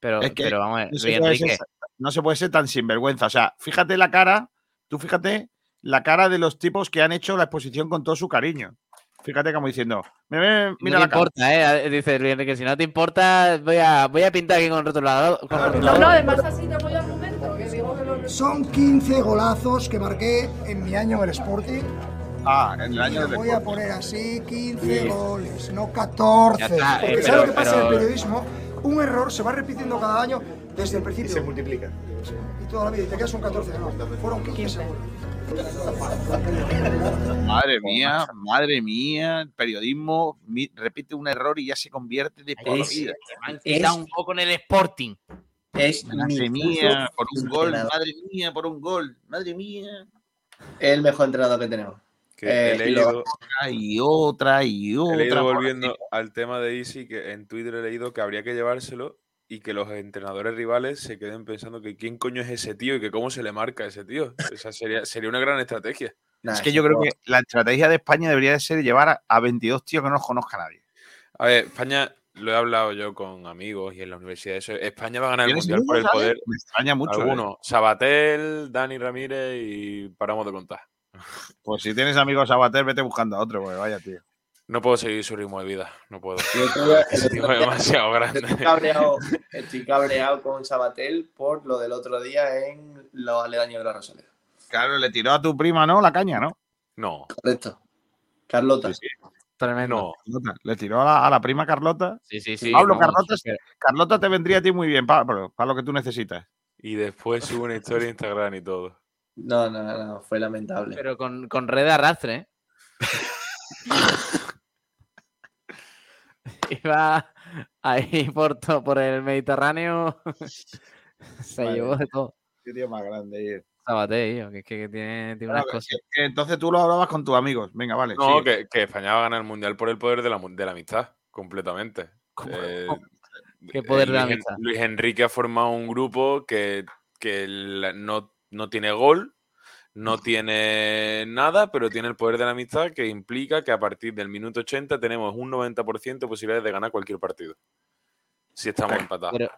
pero, es que pero vamos a ver, No Luis se, puede ser, no se puede ser tan sinvergüenza. O sea, fíjate la cara, tú fíjate la cara de los tipos que han hecho la exposición con todo su cariño. Fíjate como diciendo, "Mira, mira, no te la cara. importa, ¿eh? Dice Luis Enrique, si no te importa, voy a, voy a pintar aquí con rotulador. con No, rotulador". no, además así te voy al momento, que digo que lo... Son 15 golazos que marqué en mi año en el Sporting. Ah, en el año del voy a Sporting. poner así, 15 goles, no 14. Ya está, Porque eh, ¿sabes pero- lo que pasa en el pero- periodismo? Un error se va repitiendo cada año desde el principio. Y se multiplica. Y toda la vida, y te quedas son 14, no, fueron 15 seguro. Madre mía, madre mía, el periodismo repite un error y ya se convierte de por Es- vida. Quitado un poco en el Sporting. Es Madre mía, por un gol, madre mía, por un gol, madre mía. Es el mejor entrenador que tenemos. Que Eh, he, y leído, Otra y otra y he otra. leído volviendo al tema de Easy, que en Twitter he leído que habría que llevárselo y que los entrenadores rivales se queden pensando que quién coño es ese tío y que cómo se le marca a ese tío. Esa sería, sería una gran estrategia. es que yo creo que la estrategia de España debería de ser llevar a, a 22 tíos que no los conozca nadie. A ver, España, lo he hablado yo con amigos y en la universidad. Eso, España va a ganar el ¿Tienes mundial por el poder. Me extraña mucho. ¿eh? Sabatel, Dani Ramírez y paramos de contar. Pues si tienes amigos a bater, vete buscando a otro, porque vaya, tío. No puedo seguir su ritmo de vida. No puedo. Ese es demasiado Estoy grande. cabreado, estoy cabreado con Sabatel por lo del otro día en los aledaños de la Rosaleda. Claro, le tiró a tu prima, ¿no? La caña, ¿no? No, Correcto. Carlota. Sí, sí. Tremendo. no. Carlota. Le tiró a la, a la prima Carlota. Sí, sí, sí. Pablo, no, Carlota, Carlota te vendría a ti muy bien, Pablo, para lo que tú necesitas. Y después sube una historia en Instagram y todo. No, no, no, fue lamentable. Pero con, con red de arrastre, ¿eh? Iba ahí por, to- por el Mediterráneo. Se llevó de todo. Qué tío más grande. Sabate, tío, que, es que, que tiene, tiene unas cosas. entonces tú lo hablabas con tus amigos. Venga, vale. No, sí. que, que España va a ganar el mundial por el poder de la, de la amistad, completamente. ¿Cómo? Eh, ¿Qué poder de la Luis En- amistad? Luis Enrique ha formado un grupo que, que la- no, no tiene gol, no tiene nada, pero tiene el poder de la amistad que implica que a partir del minuto 80 tenemos un 90% de posibilidades de ganar cualquier partido. Si estamos empatados. Pero,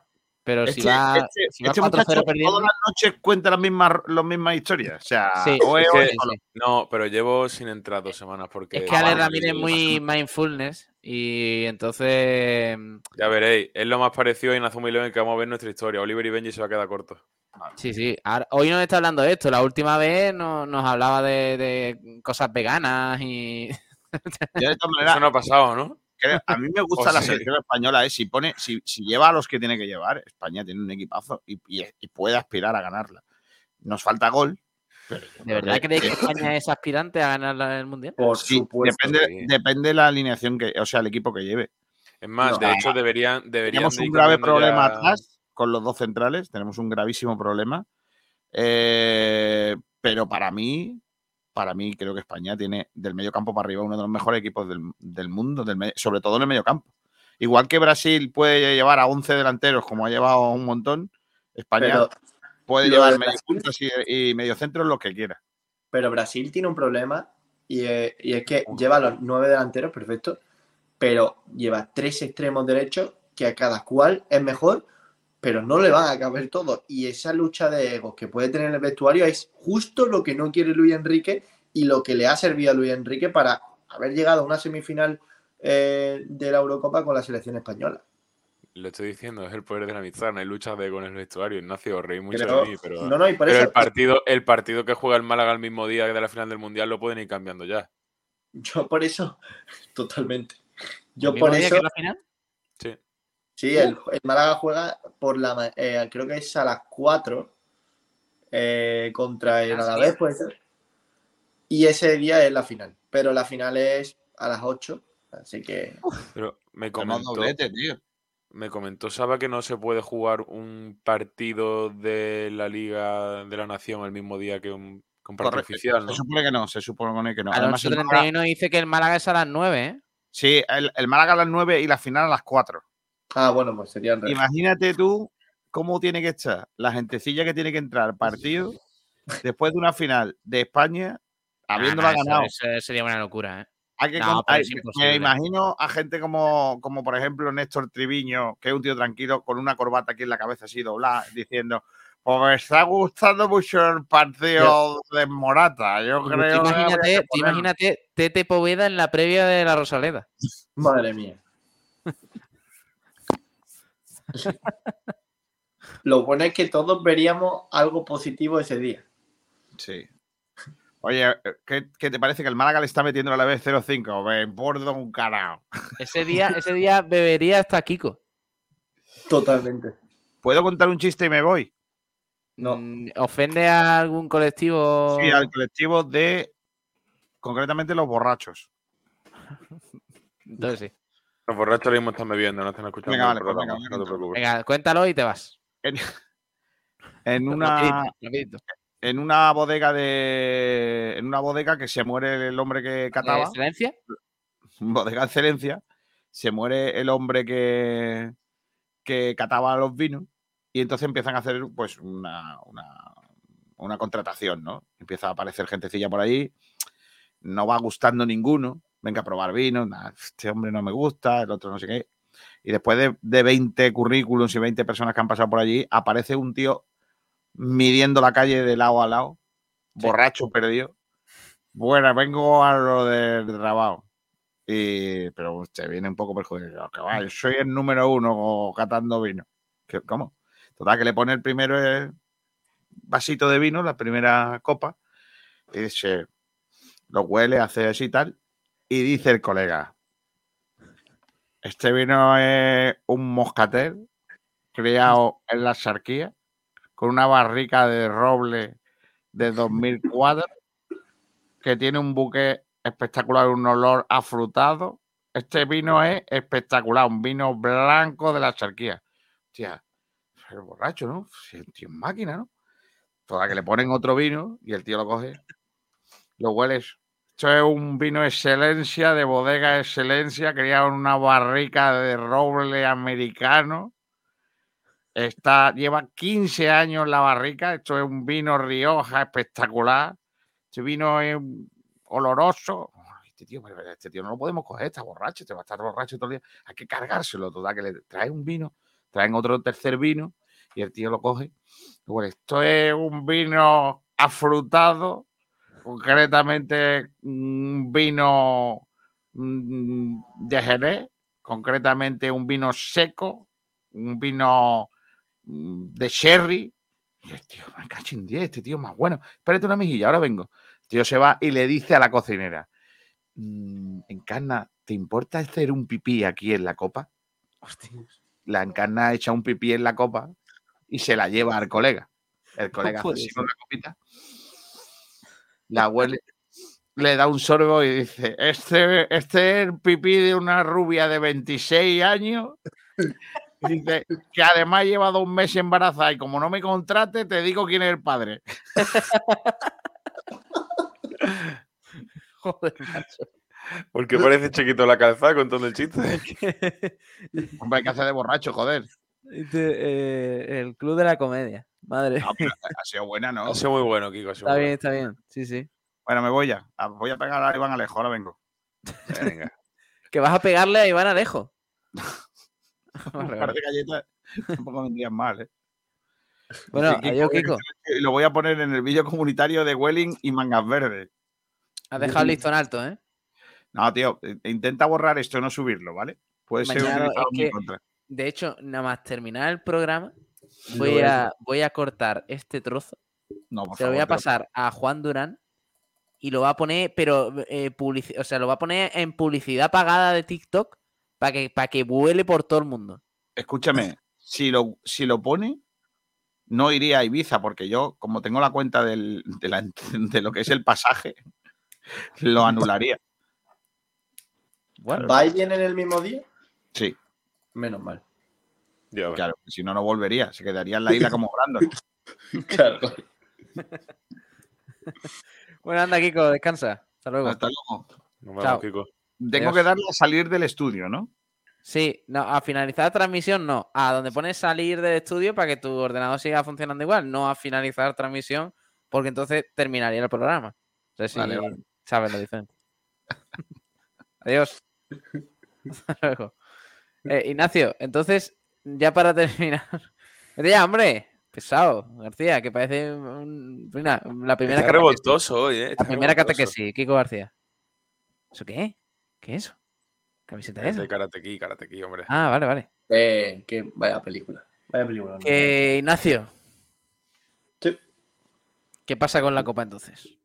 pero si Este- va, este- si va este 4-0 muchacho perdiendo. todas las noches cuenta las mismas, las mismas historias. O sea, Sí, o es- Es o que- es- sí, sí. No, pero llevo sin entrar dos semanas porque... Es que Ale Ramírez es muy mindfulness y entonces mm, Ya veréis, es lo más parecido a Inazuma Eleven que vamos a ver nuestra historia. Oliver y Benji se va a quedar corto. sí, sí. Ahora- hoy nos está hablando de esto. La última vez no- nos hablaba de, de cosas veganas y yo de todas maneras, Eso no ha pasado, ¿no? Creo- a mí me gusta la sí. selección española. ¿eh? Si, pone, si, si lleva a los que tiene que llevar, España tiene un equipazo y, y- y puede aspirar a ganarla. Nos falta gol. pero ¿De verdad que- creéis que España es aspirante a ganar el mundial? Por Sí, supuesto. depende, sí. depende de la alineación que, o sea, el equipo que lleve. Es más, No. de hecho, deberían, deberían Tenemos un grave problema ya- atrás con los dos centrales, tenemos un gravísimo problema. Eh, pero para mí, para mí creo que España tiene del medio campo para arriba uno de los mejores equipos del, del mundo, del sobre todo en el medio campo. Igual que Brasil puede llevar a 11 delanteros, como ha llevado un montón, España Pero, puede llevar medio puntos y, y medio centros lo que quiera. pero Brasil tiene un problema y, eh, y es que lleva los nueve delanteros, perfecto, pero lleva tres extremos derechos que a cada cual es mejor, pero no le van a caber todos. Y esa lucha de egos que puede tener el vestuario es justo lo que no quiere Luis Enrique y lo que le ha servido a Luis Enrique para haber llegado a una semifinal eh, de la Eurocopa con la selección española. Lo estoy diciendo, es el poder de la amistad, no hay lucha de con el vestuario. Ignacio, reí mucho Pero- de mí, pero, no, no, y por pero eso el, partido, el partido que juega el Málaga el mismo día de la final del Mundial lo pueden ir cambiando ya. yo por eso, totalmente. Yo ¿El mismo por día eso, que la final? Sí. el, el Málaga juega por la, eh, creo que es a las 4 eh, contra el. Alavés, puede ser. Y ese día es la final, pero la final es a las 8, así que Pero me comentó, doblete, tío. me comentó Saba que no se puede jugar un partido de la Liga de la Nación el mismo día que un, que un partido Correcto. oficial, ¿no? Se supone que no, se supone que no. Además, el Málaga- 31 dice que el Málaga es a las 9, ¿eh? sí, el, el Málaga a las 9 y la final a las 4. Ah, bueno, pues sería revés. Imagínate tú cómo tiene que estar la gentecilla que tiene que entrar al partido después de una final de España, habiéndola Ah, no, ganado. Eso, sería una locura, ¿eh? Hay que no, hay- me imagino a gente como, como, por ejemplo, Néstor Triviño, que es un tío tranquilo, con una corbata aquí en la cabeza así doblada, diciendo. Pues me está gustando mucho el partido de Morata. Yo creo que. imagínate, que tú ponerlo". imagínate Tete Poveda en la previa de la Rosaleda. Madre mía. Lo bueno es que todos veríamos algo positivo ese día. Sí. Oye, ¿qué, qué te parece que el Málaga le está metiendo a la vez 0-5? Me importa un carajo. Ese día, ese día bebería hasta Kiko. Totalmente. ¿Puedo contar un chiste y me voy? No. Mm, ¿Ofende a algún colectivo? Sí, al colectivo de. Concretamente los borrachos. Entonces sí. Los borrachos ahora mismo están bebiendo, no están escuchando Venga, vale, pues programa, venga, no te preocupes. Venga, cuéntalo y te vas. En, en una. En una bodega de. En una bodega que se muere el hombre que cataba. ¿Excelencia? bodega de excelencia. Se muere el hombre que. que cataba los vinos y entonces empiezan a hacer pues una, una, una contratación, ¿no? Empieza a aparecer gentecilla por ahí, no va gustando ninguno, venga a probar vino, este hombre no me gusta, el otro no sé qué. Y después de, de 20 currículums y 20 personas que han pasado por allí, aparece un tío midiendo la calle de lado a lado, borracho, perdido. Bueno, vengo a lo del trabajo. Y, pero usted viene un poco perjudicado. Yo soy el número uno catando vino. ¿Qué- ¿Cómo? Total, que le pone el primero el vasito de vino, la primera copa, y dice, lo huele, hace así y tal, y dice el colega, este vino es un moscatel criado en la sarquía, con una barrica de roble de 2004, que tiene un buque espectacular, un olor afrutado. Este vino es espectacular, un vino blanco de la charquía. Tía, el borracho, ¿no? El tío es máquina, ¿no? Toda que le ponen otro vino y el tío lo coge, lo hueles. Esto es un vino excelencia, de bodega excelencia, criado en una barrica de roble americano. Está, lleva 15 años la barrica. Esto es un vino Rioja espectacular. Este vino es oloroso. Este tío, este tío no lo podemos coger, está borracho, te va a estar borracho todo el día. Hay que cargárselo, total, que le trae un vino, traen otro tercer vino y el tío lo coge. Bueno, esto es un vino afrutado, concretamente un vino mm, de Jerez, concretamente un vino seco, un vino mm, de sherry. Y el tío, me cacho en 10, este tío más bueno. Espérate una mejilla, ahora vengo. El tío se va y le dice a la cocinera, "Mm, Encarna, ¿te importa hacer un pipí aquí en la copa? La encarna echa un pipí en la copa y se la lleva al colega. El colega hace con la copita, la huele, le da un sorbo y dice, este, este es el pipí de una rubia de 26 años. Dice que además lleva dos meses embarazada y como no me contrate, te digo quién es el padre. Joder, macho. Porque parece chiquito la calzada con todo el chiste. Hombre, hay que hacer de borracho, joder. Eh, el club de la comedia. Madre. No, pero ha sido buena, ¿no? Ha sido muy bueno, Kiko. Está bien, está bien. Sí, sí. Bueno, me voy ya. Ah, Voy a pegar a Iván Alejo, ahora vengo. Venga. Que vas a pegarle a Iván Alejo. Un par de galletas tampoco vendrían mal, ¿eh? Bueno, Kiko, adiós, "Oye, Kiko. Lo voy a poner en el vídeo comunitario de Welling y Mangas Verdes. Has dejado el listón alto, ¿eh? No, tío, eh, intenta borrar esto, no subirlo, ¿vale? Puede ser Mañana, es en contra. De hecho, nada más terminar el programa, voy a voy a cortar este trozo, No, por se lo voy a pasar a Juan Durán y lo va a poner, pero eh, publici- o sea, lo va a poner en publicidad pagada de TikTok para que, para que vuele por todo el mundo. Escúchame, si lo, si lo pone, no iría a Ibiza, porque yo, como tengo la cuenta del- de, la- de lo que es el pasaje, lo anularía. Bueno, ¿Va y viene en el mismo día? Sí, Menos mal. Claro, si no, no volvería. Se quedaría en la isla como Brandon. Claro. bueno, anda, Kiko, descansa. Hasta luego. Hasta luego. Nos vemos, Chao. Kiko. Tengo Adiós. que darle a salir del estudio, ¿no? Sí, no, a finalizar la transmisión no. A donde pones salir del estudio para que tu ordenador siga funcionando igual. No a finalizar transmisión, porque entonces terminaría el programa. No sé si Vale, vale. sabes lo diferente. Adiós. Hasta luego. Eh, Ignacio, entonces, ya para terminar. Vete ya, hombre. Pesado, García, que parece un- mira, la primera Está catequesis. revoltoso hoy, ¿eh? Está La primera revoltoso. catequesis, Kiko García. ¿Eso qué? ¿Qué es eso? ¿Camiseta Es esa? de Karate Kid, Karate Kid, hombre. Ah, vale, vale. Eh, que vaya película. Vaya película. Que Ignacio, Sí. ¿qué pasa con la copa entonces?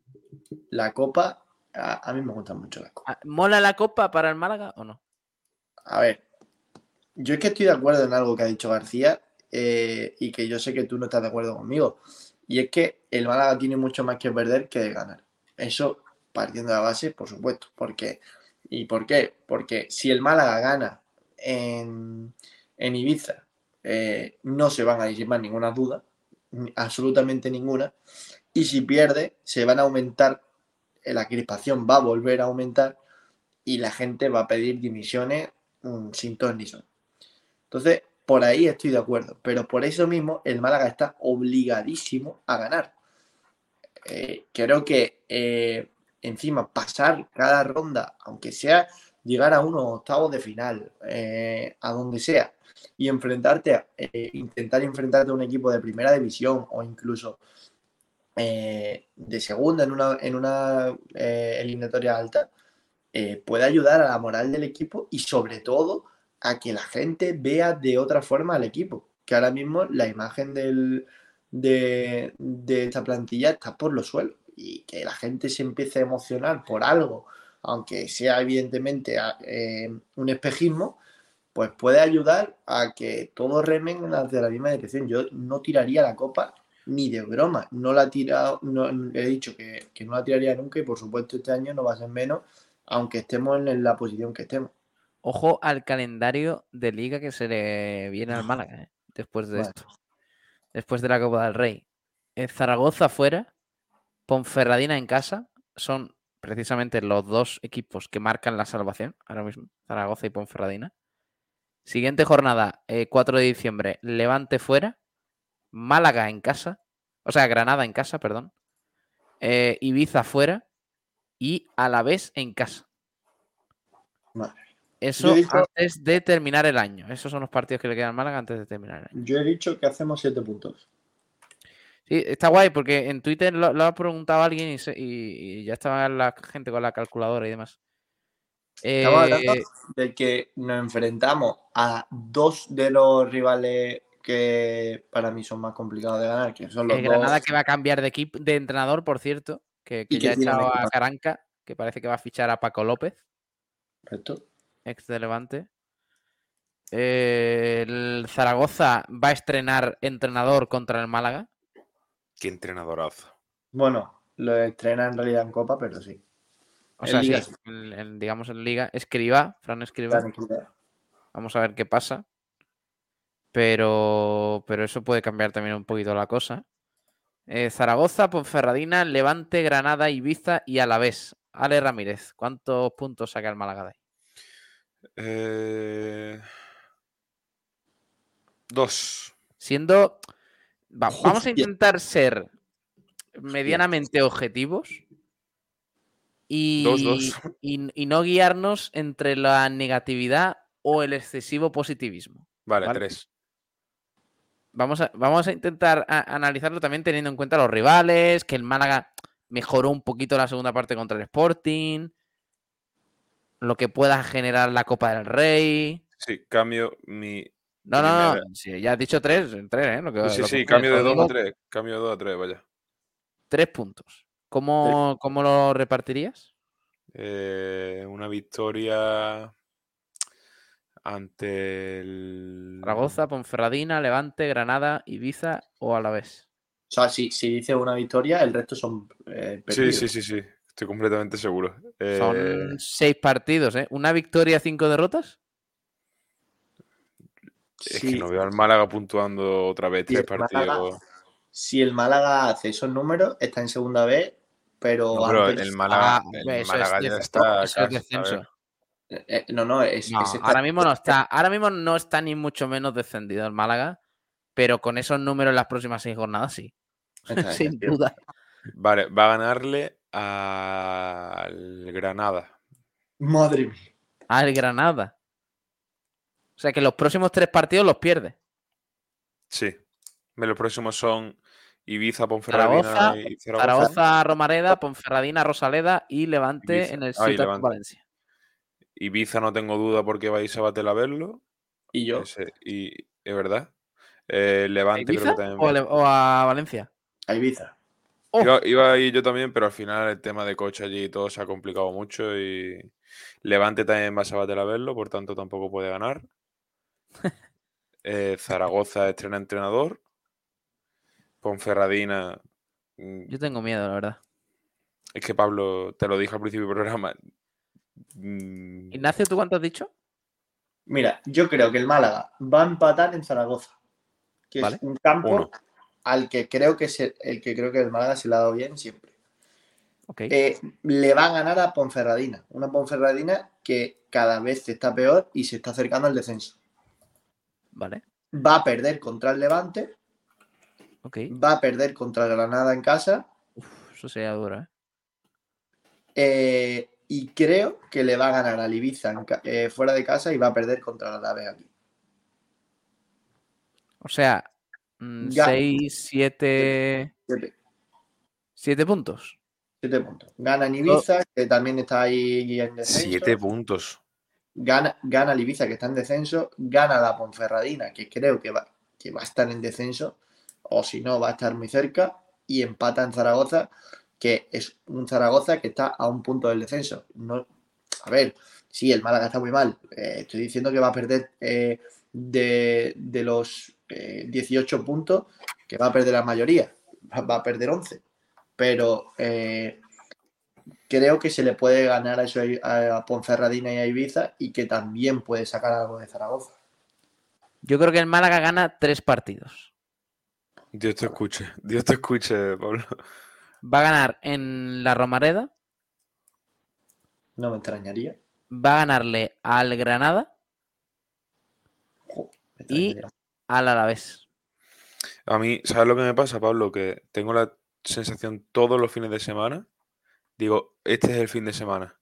La copa, a, a mí me gusta mucho la copa. Ah, ¿Mola la copa para el Málaga o no? A ver, yo es que estoy de acuerdo en algo que ha dicho García eh, y que yo sé que tú no estás de acuerdo conmigo. Y es que el Málaga tiene mucho más que perder que de ganar. Eso partiendo de la base, por supuesto. Porque, ¿Y por qué? Porque si el Málaga gana en, Ibiza, eh, no se van a disipar ninguna duda, absolutamente ninguna. Y si pierde, se van a aumentar, eh, la crispación va a volver a aumentar y la gente va a pedir dimisiones mm, sin ton ni son. Entonces, por ahí estoy de acuerdo, pero por eso mismo el Málaga está obligadísimo a ganar. Eh, creo que eh, encima pasar cada ronda, aunque sea llegar a unos octavos de final, eh, a donde sea, y enfrentarte, a, intentar enfrentarte a un equipo de primera división o incluso de segunda en una, en una eliminatoria alta, puede ayudar a la moral del equipo y sobre todo a que la gente vea de otra forma al equipo. Que ahora mismo la imagen del, de, esta plantilla está por los suelos y que la gente se empiece a emocionar por algo, aunque sea evidentemente eh, un espejismo, pues puede ayudar a que todos remen hacia la misma dirección. Yo no tiraría la copa ni de broma. No la he tirado, no, he dicho que, no la tiraría nunca y por supuesto este año no va a ser menos, aunque estemos en la posición que estemos. Ojo al calendario de liga que se le viene al Málaga ¿eh? después de esto después de la Copa del Rey. Zaragoza fuera, Ponferradina en casa, son precisamente los dos equipos que marcan la salvación ahora mismo, Zaragoza y Ponferradina. Siguiente jornada, 4 eh, de diciembre, Levante fuera, Málaga en casa, o sea, Granada en casa, perdón, eh, Ibiza fuera y Alavés en casa. Eso antes de terminar el año. Esos son los partidos que le quedan al Málaga antes de terminar el año. Yo he dicho que hacemos siete puntos. Sí, está guay porque en Twitter lo, ha preguntado alguien y, ya estaba la gente con la calculadora y demás. Estamos hablando eh, de que nos enfrentamos a dos de los rivales que para mí son más complicados de ganar, que son los el Granada que va a cambiar de equipo, de entrenador, por cierto, que, ya ha echado a Caranca, que parece que va a fichar a Paco López. Correcto ex de Levante. el Zaragoza va a estrenar entrenador contra el Málaga. ¿Qué entrenadorazo? Bueno, lo estrena en realidad en Copa, pero sí. O sea, digamos en Liga. Escriba, Fran Escriba. Vamos a ver qué pasa. Pero, pero eso puede cambiar también un poquito la cosa. Eh, Zaragoza, Ponferradina, Levante, Granada, Ibiza y Alavés. Ale Ramírez, ¿cuántos puntos saca el Málaga de ahí? Eh, dos. Siendo. vamos a intentar ser medianamente objetivos. Y, Y, no guiarnos entre la negatividad o el excesivo positivismo. Vale, tres. Vamos a, vamos a intentar analizarlo también teniendo en cuenta los rivales, que el Málaga mejoró un poquito la segunda parte contra el Sporting, lo que pueda generar la Copa del Rey. Sí, cambio mi. No, no, no. ya has dicho tres, tres, ¿eh? sí, sí, cambio de dos a tres. Cambio de dos a tres, vaya. Tres puntos. ¿Cómo, ¿cómo lo repartirías? Eh, una victoria ante el. Zaragoza, Ponferradina, Levante, Granada, Ibiza o Alavés. O sea, si, si dice una victoria, el resto son. Eh, sí, sí, sí, sí. Estoy completamente seguro. Son eh, seis partidos, ¿eh? ¿Una victoria, cinco derrotas? Es que no veo al Málaga puntuando otra vez tres partidos. si el Málaga hace esos números, está en segunda B, pero. No, el Málaga, ah, el Málaga ya está. descenso. Eh, eh, no, no, es, ahora mismo no está. Ahora mismo no está ni mucho menos descendido el Málaga, pero con esos números en las próximas seis jornadas sí. Sin duda. Vale, va a ganarle al Granada. Madre mía. Al Granada. O sea que los próximos tres partidos los pierde. Sí. Los próximos son Ibiza, Ponferradina y Zaragoza. Romareda, Ponferradina, Rosaleda y Levante en el Ciudad de Valencia. Ibiza no tengo duda porque vais a bater a verlo. Y yo. y es verdad. Eh, Levante creo que también. O, a Valencia. A Ibiza. Oh. Iba, a ir yo también, pero al final el tema de coche allí y todo se ha complicado mucho y Levante también va a saber a verlo, por tanto tampoco puede ganar. Eh, Zaragoza estrena entrenador. Ponferradina. Mm, yo tengo miedo, la verdad. Es que Pablo, te lo dije al principio del programa. Mm, Ignacio, ¿tú cuánto has dicho? Mira, yo creo que el Málaga va a empatar en Zaragoza, que es un campo al que creo que es el, que creo que el Málaga se le ha dado bien siempre. Eh, le va a ganar a Ponferradina, una Ponferradina que cada vez está peor y se está acercando al descenso. Vale. Va a perder contra el Levante. Va a perder contra Granada en casa. eso sería duro, ¿eh? ¿eh? y creo que le va a ganar a Ibiza eh, fuera de casa y va a perder contra la Nave aquí. O sea, 6, 7. 7 puntos. 7 puntos. Gana en Ibiza, que también está ahí en descenso. 7 puntos. Gana, gana el Ibiza, que está en descenso. Gana la Ponferradina, que creo que va, que va a estar en descenso. O si no, va a estar muy cerca. Y empata en Zaragoza, que es un Zaragoza que está a un punto del descenso. No, a ver, sí, el Málaga está muy mal. Eh, estoy diciendo que va a perder eh, de, de, los 18 eh, puntos, que va a perder la mayoría, va a perder 11. Pero eh, creo que se le puede ganar a, eso a Ponferradina y a Ibiza y que también puede sacar algo de Zaragoza. Yo creo que el Málaga gana tres partidos. Dios te escuche, Dios te escuche, Pablo. Va a ganar en la Romareda. No me extrañaría. Va a ganarle al Granada. y al Alavés. A mí, ¿sabes lo que me pasa, Pablo? Que tengo la sensación todos los fines de semana. Digo, este es el fin de semana.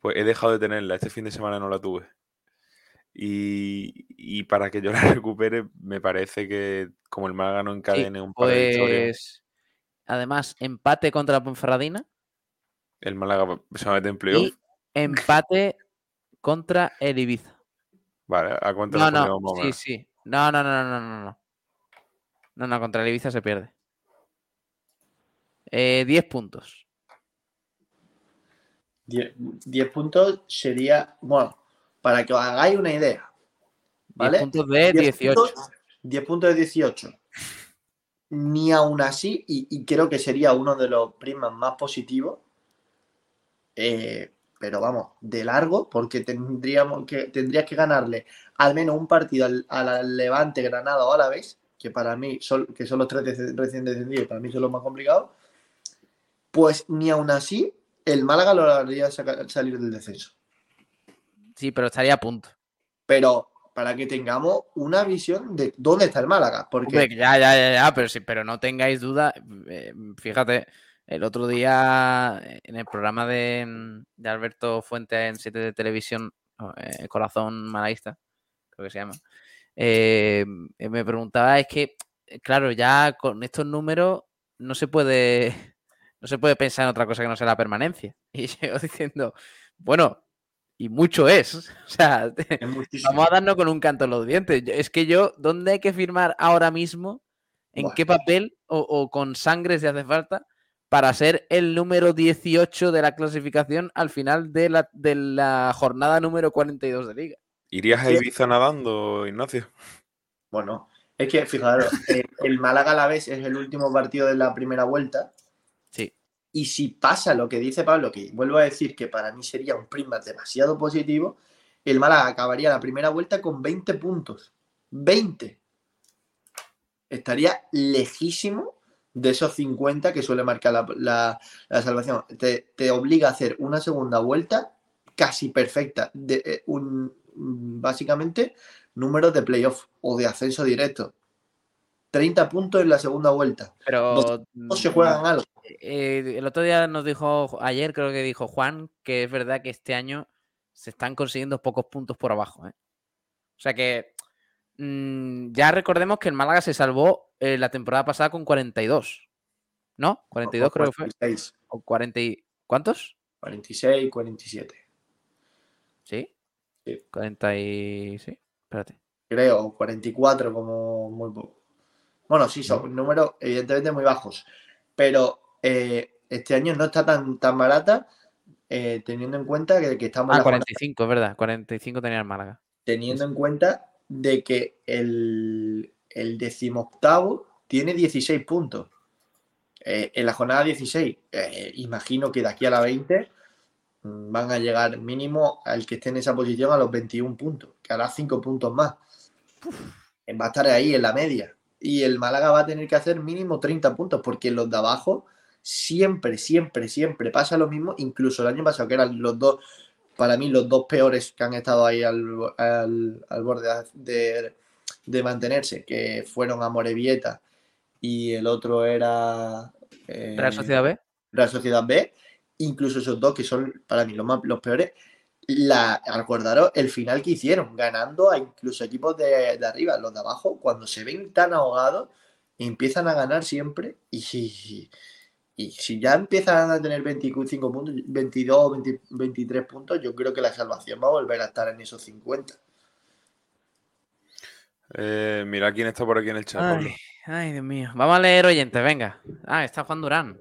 Pues he dejado de tenerla. Este fin de semana no la tuve. Y, para que yo la recupere, me parece que como el Málaga no encadene un par de pues, Además, empate contra la Ponferradina. El Málaga se va a meter en playoff. Y empate contra el Ibiza. Vale, ¿a cuánto no, no, sí, sí. No, no, no, no, no, no. No, no, contra el Ibiza se pierde. 10 eh, puntos. 10, puntos sería, bueno, para que os hagáis una idea. ¿vale? 10 puntos de 18. 10 puntos de 18. Ni aún así, y, creo que sería uno de los primas más positivos, eh, pero vamos, de largo, porque tendríamos que, tendrías que ganarle al menos un partido al, Levante, Granada o Alavés, que para mí son, que son los tres recién descendidos, para mí son los más complicados, pues ni aún así el Málaga lo haría salir del descenso. Sí, pero estaría a punto. Pero para que tengamos una visión de dónde está el Málaga. Porque... ya, ya, ya, ya, pero, sí, pero no tengáis duda. Eh, fíjate, el otro día en el programa de, Alberto Fuente en 7 de televisión, eh, Corazón Malaísta, creo que se llama, eh, me preguntaba, es que, claro, ya con estos números no se puede, no se puede pensar en otra cosa que no sea la permanencia. Y yo diciendo, bueno, y mucho es. O sea, vamos a darnos con un canto en los dientes. Es que yo, ¿dónde hay que firmar ahora mismo? ¿En qué papel o, con sangre si hace falta? Para ser el número 18 de la clasificación al final de la, de la jornada número 42 de liga. ¿Irías a Ibiza nadando, Ignacio? Bueno, es que, fijaros, eh, el Málaga a la vez es el último partido de la primera vuelta. Sí. Y si pasa lo que dice Pablo, que vuelvo a decir que para mí sería un prima demasiado positivo, el Málaga acabaría la primera vuelta con 20 puntos. 20. Estaría lejísimo de esos 50 que suele marcar la, salvación. Te, te, obliga a hacer una segunda vuelta casi perfecta. De, eh, un, básicamente números de playoff o de ascenso directo. 30 puntos en la segunda vuelta. Pero no se juegan algo. Eh, el otro día nos dijo, ayer creo que dijo Juan, que es verdad que este año se están consiguiendo pocos puntos por abajo. ¿eh? O sea que mm, ya recordemos que el Málaga se salvó eh, la temporada pasada con 42. ¿No? 42 creo que fue. O 40 ¿Cuántos? 46, 47. ¿Sí? Sí. 40 y... Sí, espérate. Creo, 44 como muy poco. Bueno, sí, son números evidentemente muy bajos, pero eh, este año no está tan, tan barata eh, teniendo en cuenta que, que estamos... Ah, 45, es verdad, 45 tenía el Málaga. Teniendo en cuenta de que el, el decimoctavo tiene 16 puntos. Eh, en la jornada 16, imagino que de aquí a la 20 Mm, van a llegar mínimo al que esté en esa posición a los 21 puntos, que hará 5 puntos más. Va a estar ahí en la media. Y el Málaga va a tener que hacer mínimo 30 puntos, porque los de abajo siempre, siempre, siempre pasa lo mismo. Incluso el año pasado, que eran los dos, para mí, los dos peores que han estado ahí al, borde de, de mantenerse, que fueron a Morevieta y el otro era... eh, Real Sociedad B. Real Sociedad B, incluso esos dos que son para mí los, más, los peores, la, acordaros el final que hicieron, ganando a incluso equipos de, de arriba, los de abajo, cuando se ven tan ahogados, empiezan a ganar siempre y, y, y si ya empiezan a tener 25 puntos, 22, 20 23 puntos, yo creo que la salvación va a volver a estar en esos 50. Eh, mira quién está por aquí en el chat. Ay, ay, Dios mío. Vamos a leer oyentes, venga. Ah, está Juan Durán.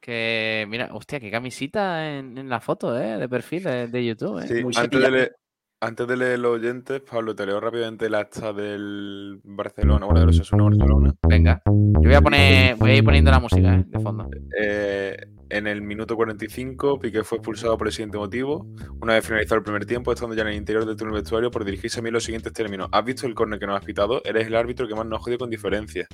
Que, mira, hostia, qué camisita en, en la foto, ¿eh? De perfil de, de YouTube, ¿eh? Sí, Muy antes, de leer, antes de leer los oyentes, Pablo, te leo rápidamente el acta del Barcelona, bueno, de los Osasuna Barcelona. Venga. Yo voy a poner, voy a ir poniendo la música, ¿eh? De fondo. Eh, en el minuto 45, Piqué fue expulsado por el siguiente motivo. Una vez finalizado el primer tiempo, estando ya en el interior del túnel vestuario, por dirigirse a mí los siguientes términos. ¿Has visto el córner que nos has pitado? Eres el árbitro que más nos jodido con diferencia.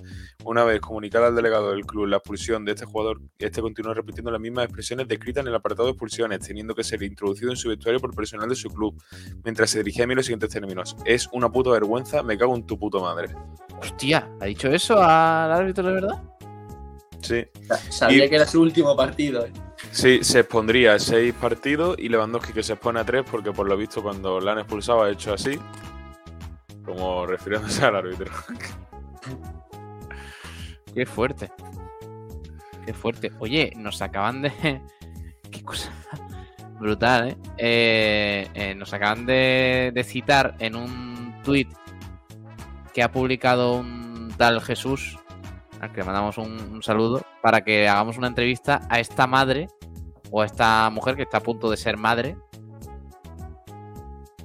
Una vez comunicada al delegado del club la expulsión de este jugador, este continúa repitiendo las mismas expresiones descritas en el apartado de expulsiones, teniendo que ser introducido en su vestuario por personal de su club, mientras se dirigía a mí los siguientes términos. Es una puta vergüenza, me cago en tu puta madre. Hostia, ¿ha dicho eso al árbitro de verdad? Sí. Sabía Y- que era su último partido. Sí, se expondría a seis partidos y Lewandowski que se expone a tres porque por lo visto cuando la han expulsado ha hecho así, como refiriéndose al árbitro. Qué fuerte. Qué fuerte. Oye, nos acaban de. Qué cosa brutal, ¿eh? Eh, eh, nos acaban de, de citar en un tuit que ha publicado un tal Jesús, al que le mandamos un, un saludo, para que hagamos una entrevista a esta madre o a esta mujer que está a punto de ser madre.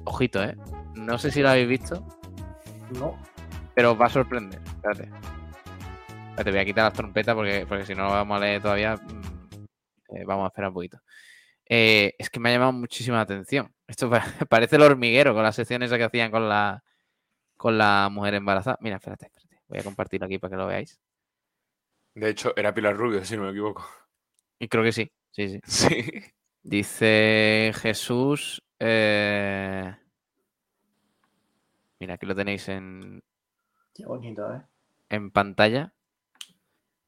Ojito, ¿eh? No sé si lo habéis visto, No. pero os va a sorprender. Espérate. Espérate, voy a quitar las trompetas porque, porque si no lo vamos a leer todavía, mm, eh, vamos a esperar un poquito. Eh, es que me ha llamado muchísima atención. Esto pa- parece el hormiguero con las secciones que hacían con la, con la mujer embarazada. Mira, espérate, espérate. Voy a compartirlo aquí para que lo veáis. De hecho, era Pilar Rubio, si no me equivoco. Y creo que sí, sí, sí. Sí. Dice Jesús. eh, Mira, aquí lo tenéis en, Qué bonito, ¿eh? en pantalla.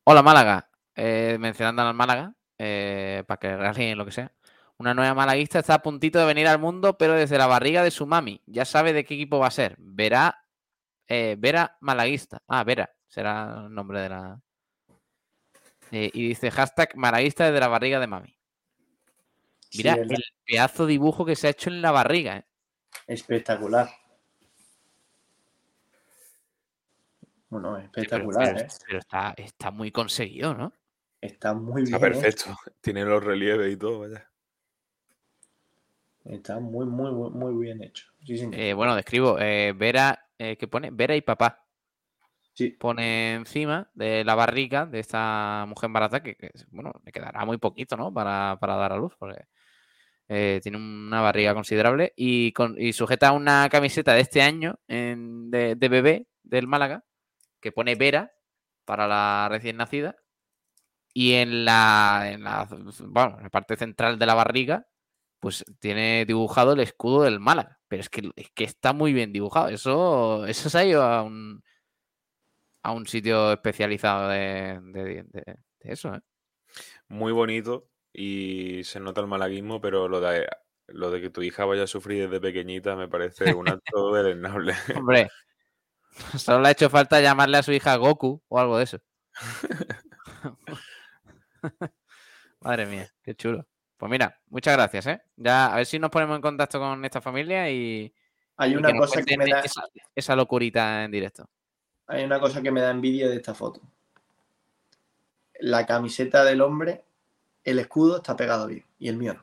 Hola Málaga, Eh, mencionando al Málaga, eh, para que realicen lo que sea. Una nueva malaguista está a puntito de venir al mundo, pero desde la barriga de su mami. Ya sabe de qué equipo va a ser. Verá, eh, Vera Malaguista. Ah, Vera, será el nombre de la. Eh, y dice hashtag malaguista desde la barriga de mami. Mira Sí, el pedazo de dibujo que se ha hecho en la barriga. eh. espectacular. Bueno, espectacular, pero, ¿eh? pero está, está muy conseguido, ¿no? Está muy Está bien. ¿eh? perfecto. Tiene los relieves y todo, vaya. Está muy, muy, muy, muy bien hecho. Sí. Eh, bueno, describo. eh, Vera, eh, ¿qué pone? Vera y papá. Pone encima de la barriga de esta mujer embarazada que, bueno, le quedará muy poquito, ¿no? Para, para dar a luz, porque eh, tiene una barriga considerable y, con, y sujeta una camiseta de este año de bebé del Málaga que pone Vera para la recién nacida y en la, en la, bueno, en la parte central de la barriga pues tiene dibujado el escudo del Málaga. Pero es que, es que está muy bien dibujado. Eso, eso se ha ido a un, a un sitio especializado de, de- de- de eso. ¿eh? Muy bonito y se nota el malaguismo, pero lo de, lo de que tu hija vaya a sufrir desde pequeñita me parece un acto deleznable. Hombre, solo le ha hecho falta llamarle a su hija Goku o algo de eso. Madre mía, qué chulo. Pues mira, muchas gracias, ¿eh? Ya, a ver si nos ponemos en contacto con esta familia y, Hay y una que cosa que me da, esa, esa locurita en directo. Hay una cosa que me da envidia de esta foto. La camiseta del hombre, el escudo está pegado bien y el mío no.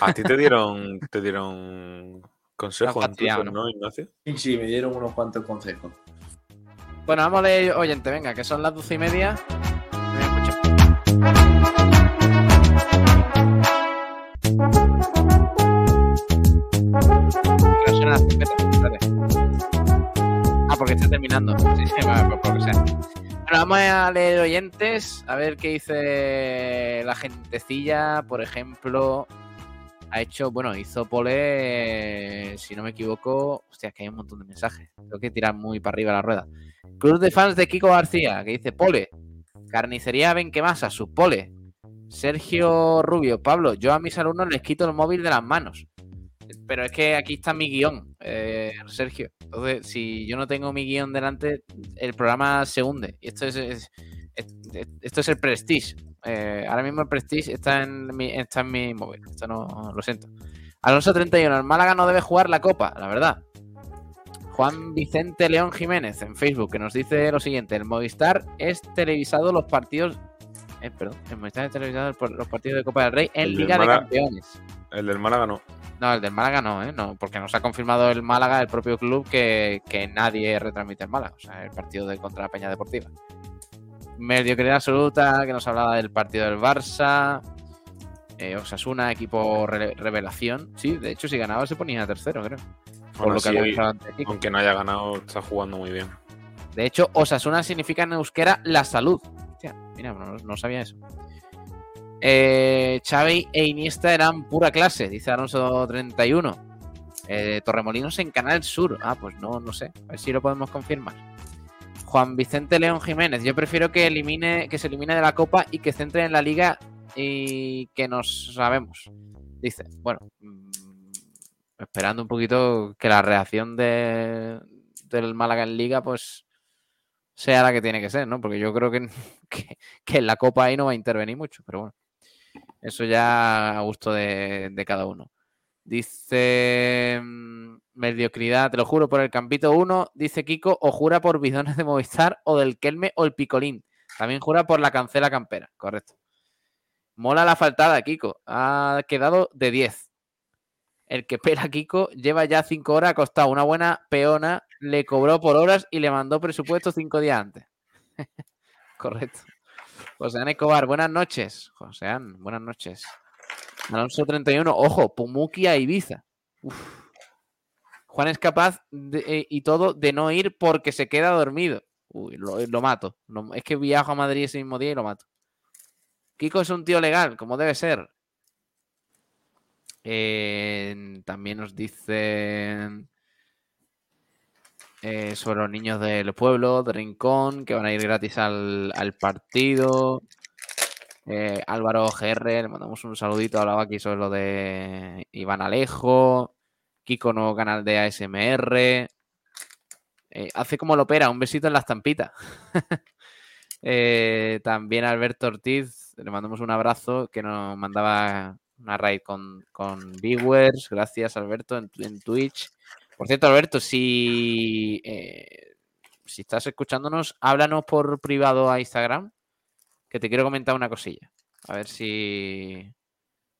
A ti te dieron, te dieron consejos Twitter, ¿no? ¿no, Ignacio? Y sí, me dieron unos cuantos consejos. Bueno, vamos a leer, oyente, venga, que son las doce y media. Me porque está terminando. Sí, sí, por, lo que sea. Vamos a leer oyentes, a ver qué dice la gentecilla. Por ejemplo, ha hecho, bueno, hizo Pole, si no me equivoco, hostia, que hay un montón de mensajes. Tengo que tirar muy para arriba la rueda. Cruz de fans de Kiko García, que dice Pole, carnicería Benquemasa, sus Pole. Sergio Rubio, Pablo, yo a mis alumnos les quito el móvil de las manos. Pero es que aquí está mi guion, eh, Sergio. Entonces, si yo no tengo mi guion delante, el programa se hunde. Y esto es, es- es- esto es el Prestige. Eh, ahora mismo el Prestige está en, mi, está en mi móvil. Esto no lo siento. Alonso 31, el Málaga no debe jugar la Copa, la verdad. Juan Vicente León Jiménez en Facebook que nos dice lo siguiente: el Movistar es televisado los partidos. eh, perdón, el Movistar es televisado por los partidos de Copa del Rey en El Liga de. Campeones. El del Málaga no. No, el del Málaga no, ¿eh? No, porque nos ha confirmado el Málaga, el propio club, que, que nadie retransmite el Málaga. O sea, el partido de contra la Peña Deportiva. Mediocridad absoluta, que nos hablaba del partido del Barça. Eh, Osasuna, equipo re- revelación. Sí, de hecho, si ganaba se ponía tercero, creo. Por lo que había antes, aunque no haya ganado, está jugando muy bien. De hecho, Osasuna significa en euskera la salud. Hostia, mira, no, no sabía eso. Eh, Xavi e Iniesta eran pura clase, dice Alonso 31. Eh, Torremolinos en Canal Sur. Ah, pues no, no sé. A ver si lo podemos confirmar. Juan Vicente León Jiménez. Yo prefiero que elimine, que se elimine de la Copa y que centre en la Liga y que nos sabemos. Dice, bueno, mm, esperando un poquito que la reacción de, del Málaga en Liga, pues sea la que tiene que ser, ¿no? Porque yo creo que, que, que en la Copa ahí no va a intervenir mucho, pero bueno. Eso ya a gusto de, cada uno. Dice mm, mediocridad, te lo juro, por el Campito 1, dice Kiko, o jura por bidones de Movistar o del Kelme o el Picolín. También jura por la cancela campera, correcto. Mola la faltada, Kiko. Ha quedado de 10. El que pela Kiko lleva ya 5 horas acostado. Una buena peona le cobró por horas y le mandó presupuesto 5 días antes. correcto. Joseán Escobar, buenas noches. Joseán, buenas noches. Alonso 31, ojo, Pumuki a Ibiza. Juan es capaz eh, y todo de no ir porque se queda dormido. Uy, lo, mato. Es que viajo a Madrid ese mismo día y lo mato. Kiko es un tío legal, como debe ser. Eh, también nos dicen eh, sobre los niños del pueblo, de Rincón, que van a ir gratis al, al partido. Eh, Álvaro GR, le mandamos un saludito, hablaba aquí sobre lo de Iván Alejo, Kiko nuevo canal de ASMR. Eh, hace como lo opera, un besito en la estampita. Eh, también Alberto Ortiz, le mandamos un abrazo que nos mandaba una raid con, con viewers. Gracias, Alberto, en, en Twitch. Por cierto, Alberto, si, eh, si estás escuchándonos, háblanos por privado a Instagram, que te quiero comentar una cosilla. A ver si,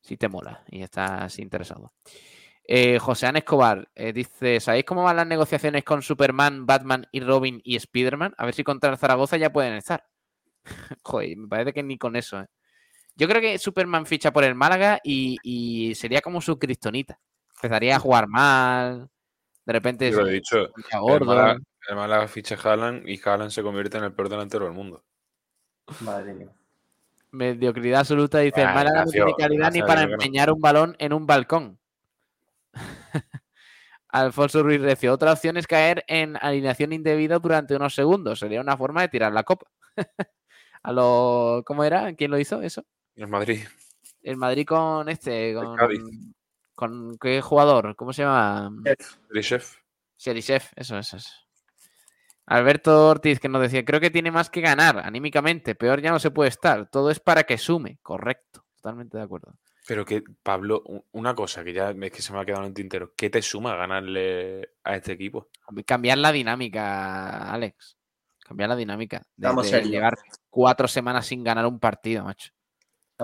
si te mola y estás interesado. Eh, José Ana Escobar eh, dice: ¿Sabéis cómo van las negociaciones con Superman, Batman y Robin y Spider-Man? A ver si contra Zaragoza ya pueden estar. Joder, me parece que ni con eso. Yo creo que Superman ficha por el Málaga y, y sería como su cristonita. Empezaría a jugar mal. De repente he se dicho. pondría El. Málaga, el Málaga ficha Haaland y Haaland se convierte en el peor delantero del mundo. Madre mía. Mediocridad absoluta. Dice: el Ah, Málaga no Ignacio, tiene calidad ni para no. empeñar un balón en un balcón. Alfonso Ruiz Recio. Otra opción es caer en alineación indebida durante unos segundos. Sería una forma de tirar la copa. A lo, ¿Cómo era? ¿Quién lo hizo eso? El Madrid. El Madrid con este. Con, Cádiz. Con qué jugador? ¿Cómo se llama? Chef. Cherisev, eso, eso, eso. Alberto Ortiz que nos decía, creo que tiene más que ganar anímicamente, peor ya no se puede estar, todo es para que sume, correcto, totalmente de acuerdo. Pero que, Pablo, una cosa que ya es que se me ha quedado en el tintero. ¿Qué te suma ganarle a este equipo? Cambiar la dinámica, Alex, cambiar la dinámica, de, Vamos de llevar cuatro semanas sin ganar un partido, macho.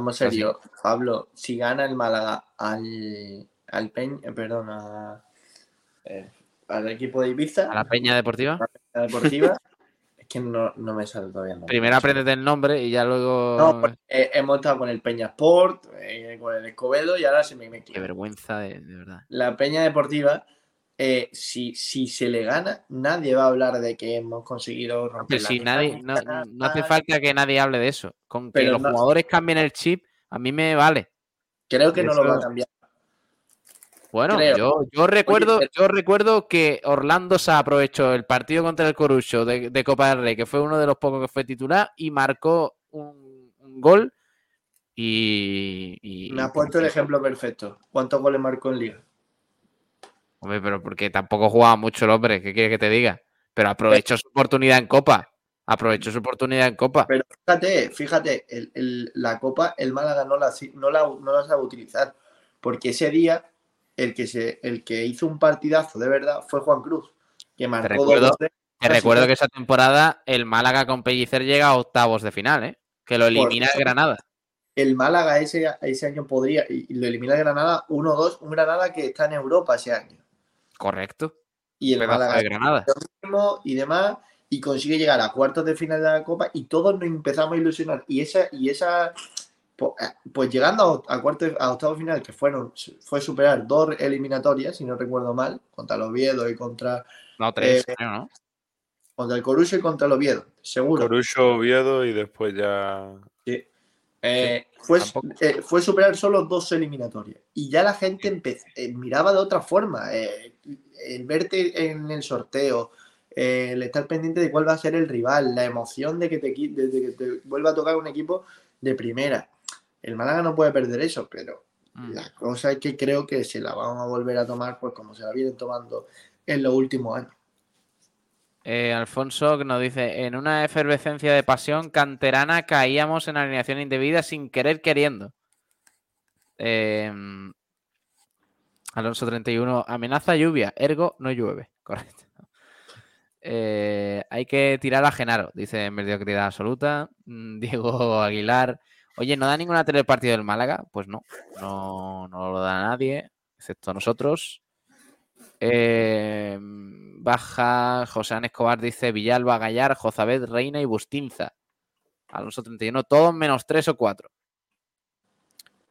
Estamos Así. serios. Pablo, si gana el Málaga al, al Peña, eh, perdón, a- eh, al equipo de Ibiza, A la Peña Deportiva, la deportiva, es que no, no me sale todavía. el primero apréndete el nombre y ya luego... No, pues, eh, hemos estado con el Peña Sport, con el Escobedo y ahora se me mezcla. Qué vergüenza, de, de verdad. La Peña Deportiva, eh, si, si se le gana, nadie va a hablar de que hemos conseguido romper si nadie, no, hace falta que nadie hable de eso. Con que Pero los no- jugadores cambien el chip, a mí me vale. Creo que no lo va a cambiar. Bueno, yo, yo, recuerdo, yo recuerdo que Orlando se aprovechó el partido contra el Corucho de, Copa del Rey, que fue uno de los pocos que fue titular, y marcó un, gol. Y, Me ha puesto el ejemplo perfecto. ¿Cuántos goles marcó en Liga? Hombre, pero porque tampoco jugaba mucho el hombre, ¿qué quiere que te diga? Pero aprovechó su oportunidad en Copa. Aprovechó su oportunidad en Copa. Pero fíjate, fíjate, la Copa, el Málaga no la, no, la, no la sabe utilizar. Porque ese día el que, se, el que hizo un partidazo de verdad fue Juan Cruz, que marcó te recuerdo, Te recuerdo que esa temporada el Málaga con Pellicer llega a octavos de final, ¿eh? que lo elimina el Granada. El Málaga ese, ese año podría, y lo elimina el Granada 1-2, un Granada que está en Europa ese año. Correcto. Y el Málaga de Granada. y demás, y consigue llegar a cuartos de final de la Copa, y todos nos empezamos a ilusionar. Y esa, y esa pues, eh, pues llegando a, cuarto, a octavo final, que fueron, fue superar dos eliminatorias, si no recuerdo mal, contra el Oviedo y contra. No, tres, eh, ¿no? Contra el Corucho y contra el Oviedo, seguro. Corucho, Oviedo y después ya. Eh, fue, fue, superar solo dos eliminatorias. Y ya la gente miraba de otra forma. el verte en el sorteo, el estar pendiente de cuál va a ser el rival, la emoción de que te, de que te vuelva a tocar un equipo de primera. El Málaga no puede perder eso, pero mm. la cosa es que creo que se la van a volver a tomar, pues como se la vienen tomando en los últimos años. Eh, Alfonso nos dice, en una efervescencia de pasión canterana caíamos en alineación indebida sin querer queriendo. Em, Alonso 31, amenaza lluvia, ergo no llueve. Correcto. Eh, hay que tirar a Genaro, dice mediocridad absoluta. Mm, Diego Aguilar, Oye, ¿no da ninguna tele el partido del Málaga? Pues no, no, no lo da nadie, excepto nosotros. Eh, baja, José Escobar dice Villalba, Gallar, Jozabed, Reina y Bustinza. Alonso 31, todos menos 3 o 4.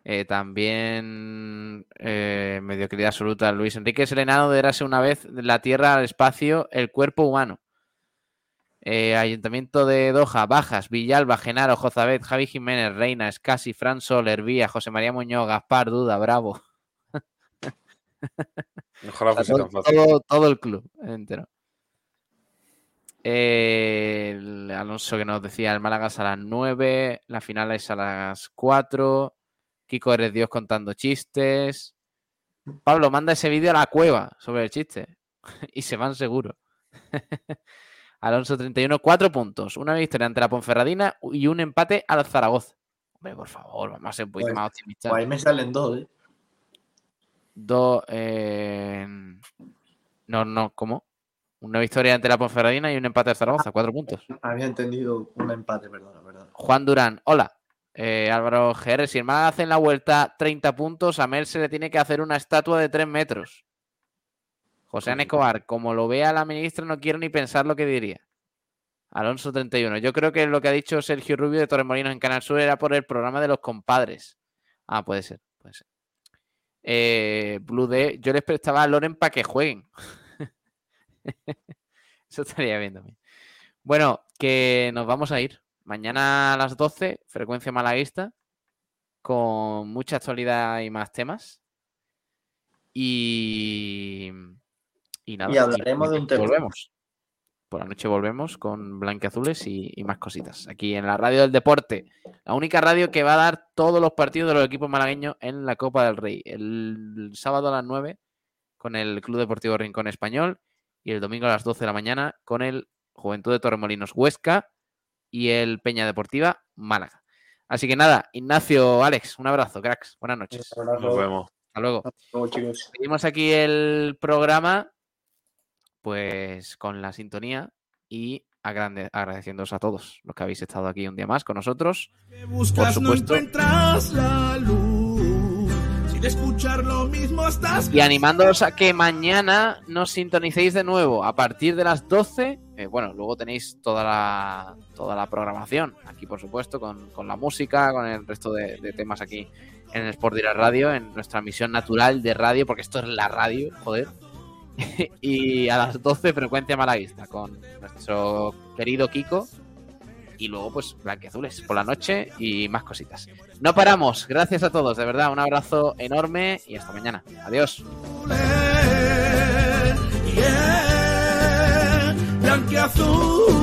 Eh, también eh, mediocridad absoluta. Luis Enrique Selenado de erase una vez la tierra al espacio, el cuerpo humano. Eh, Ayuntamiento de Doha, Bajas, Villalba, Genaro, Jozabet, Javi Jiménez, Reina, Escasi, Fran Soler, Vía, José María Muñoz, Gaspar, Duda, Bravo. Todo, el club entero. el Alonso que nos decía el Málaga a las 9, la final es a las 4. Kiko eres Dios contando chistes. Pablo, manda ese vídeo a la cueva sobre el chiste. y se van seguro. Alonso 31, 4 puntos. Una victoria ante la Ponferradina y un empate al Zaragoza. Hombre, por favor, vamos a ser un poquito pues, más optimistas. Pues ahí me salen dos, ¿eh? Dos. Eh... No, no, ¿cómo? Una victoria ante la Ponferradina y un empate al Zaragoza, cuatro puntos. Había entendido un empate, perdón, verdad. Juan Durán, hola. Eh, Álvaro GR, si el Málaga hace en la vuelta 30 puntos, a Mel se le tiene que hacer una estatua de 3 metros. José Escobar, como lo vea la ministra, no quiero ni pensar lo que diría. Alonso 31. Yo creo que lo que ha dicho Sergio Rubio de Torremolinos en Canal Sur era por el programa de los compadres. Ah, puede ser, puede ser. Eh, Blue D, yo les prestaba a Loren para que jueguen. Eso estaría bien también. Bueno, que nos vamos a ir. Mañana a las 12, frecuencia malaguista, con mucha actualidad y más temas. Y y nada. Y hablaremos de un tema. Volvemos. Por la noche volvemos con Blanqueazules y, y más cositas. Aquí en la radio del deporte. La única radio que va a dar todos los partidos de los equipos malagueños en la Copa del Rey. El sábado a las 9 con el Club Deportivo Rincón Español y el domingo a las 12 de la mañana con el Juventud de Torremolinos Huesca y el Peña Deportiva Málaga. Así que nada, Ignacio, Alex, un abrazo, cracks. Buenas noches. Nos vemos. Hasta luego. Hasta luego, chicos. Seguimos aquí el programa pues con la sintonía y agradeciéndoos a todos los que habéis estado aquí un día más con nosotros. Por supuesto. escuchar lo mismo Y animándoos a que mañana nos sintonicéis de nuevo a partir de las 12. Eh, bueno, luego tenéis toda la, toda la programación aquí, por supuesto, con, la música, con el resto de, temas aquí en el Sport Direct Radio, en nuestra misión natural de radio, porque esto es la radio, joder. y a las 12 frecuencia malaguista con nuestro querido Kiko y luego pues blanqueazules por la noche y más cositas. No paramos, gracias a todos, de verdad, un abrazo enorme y hasta mañana. Adiós. Blanqueazul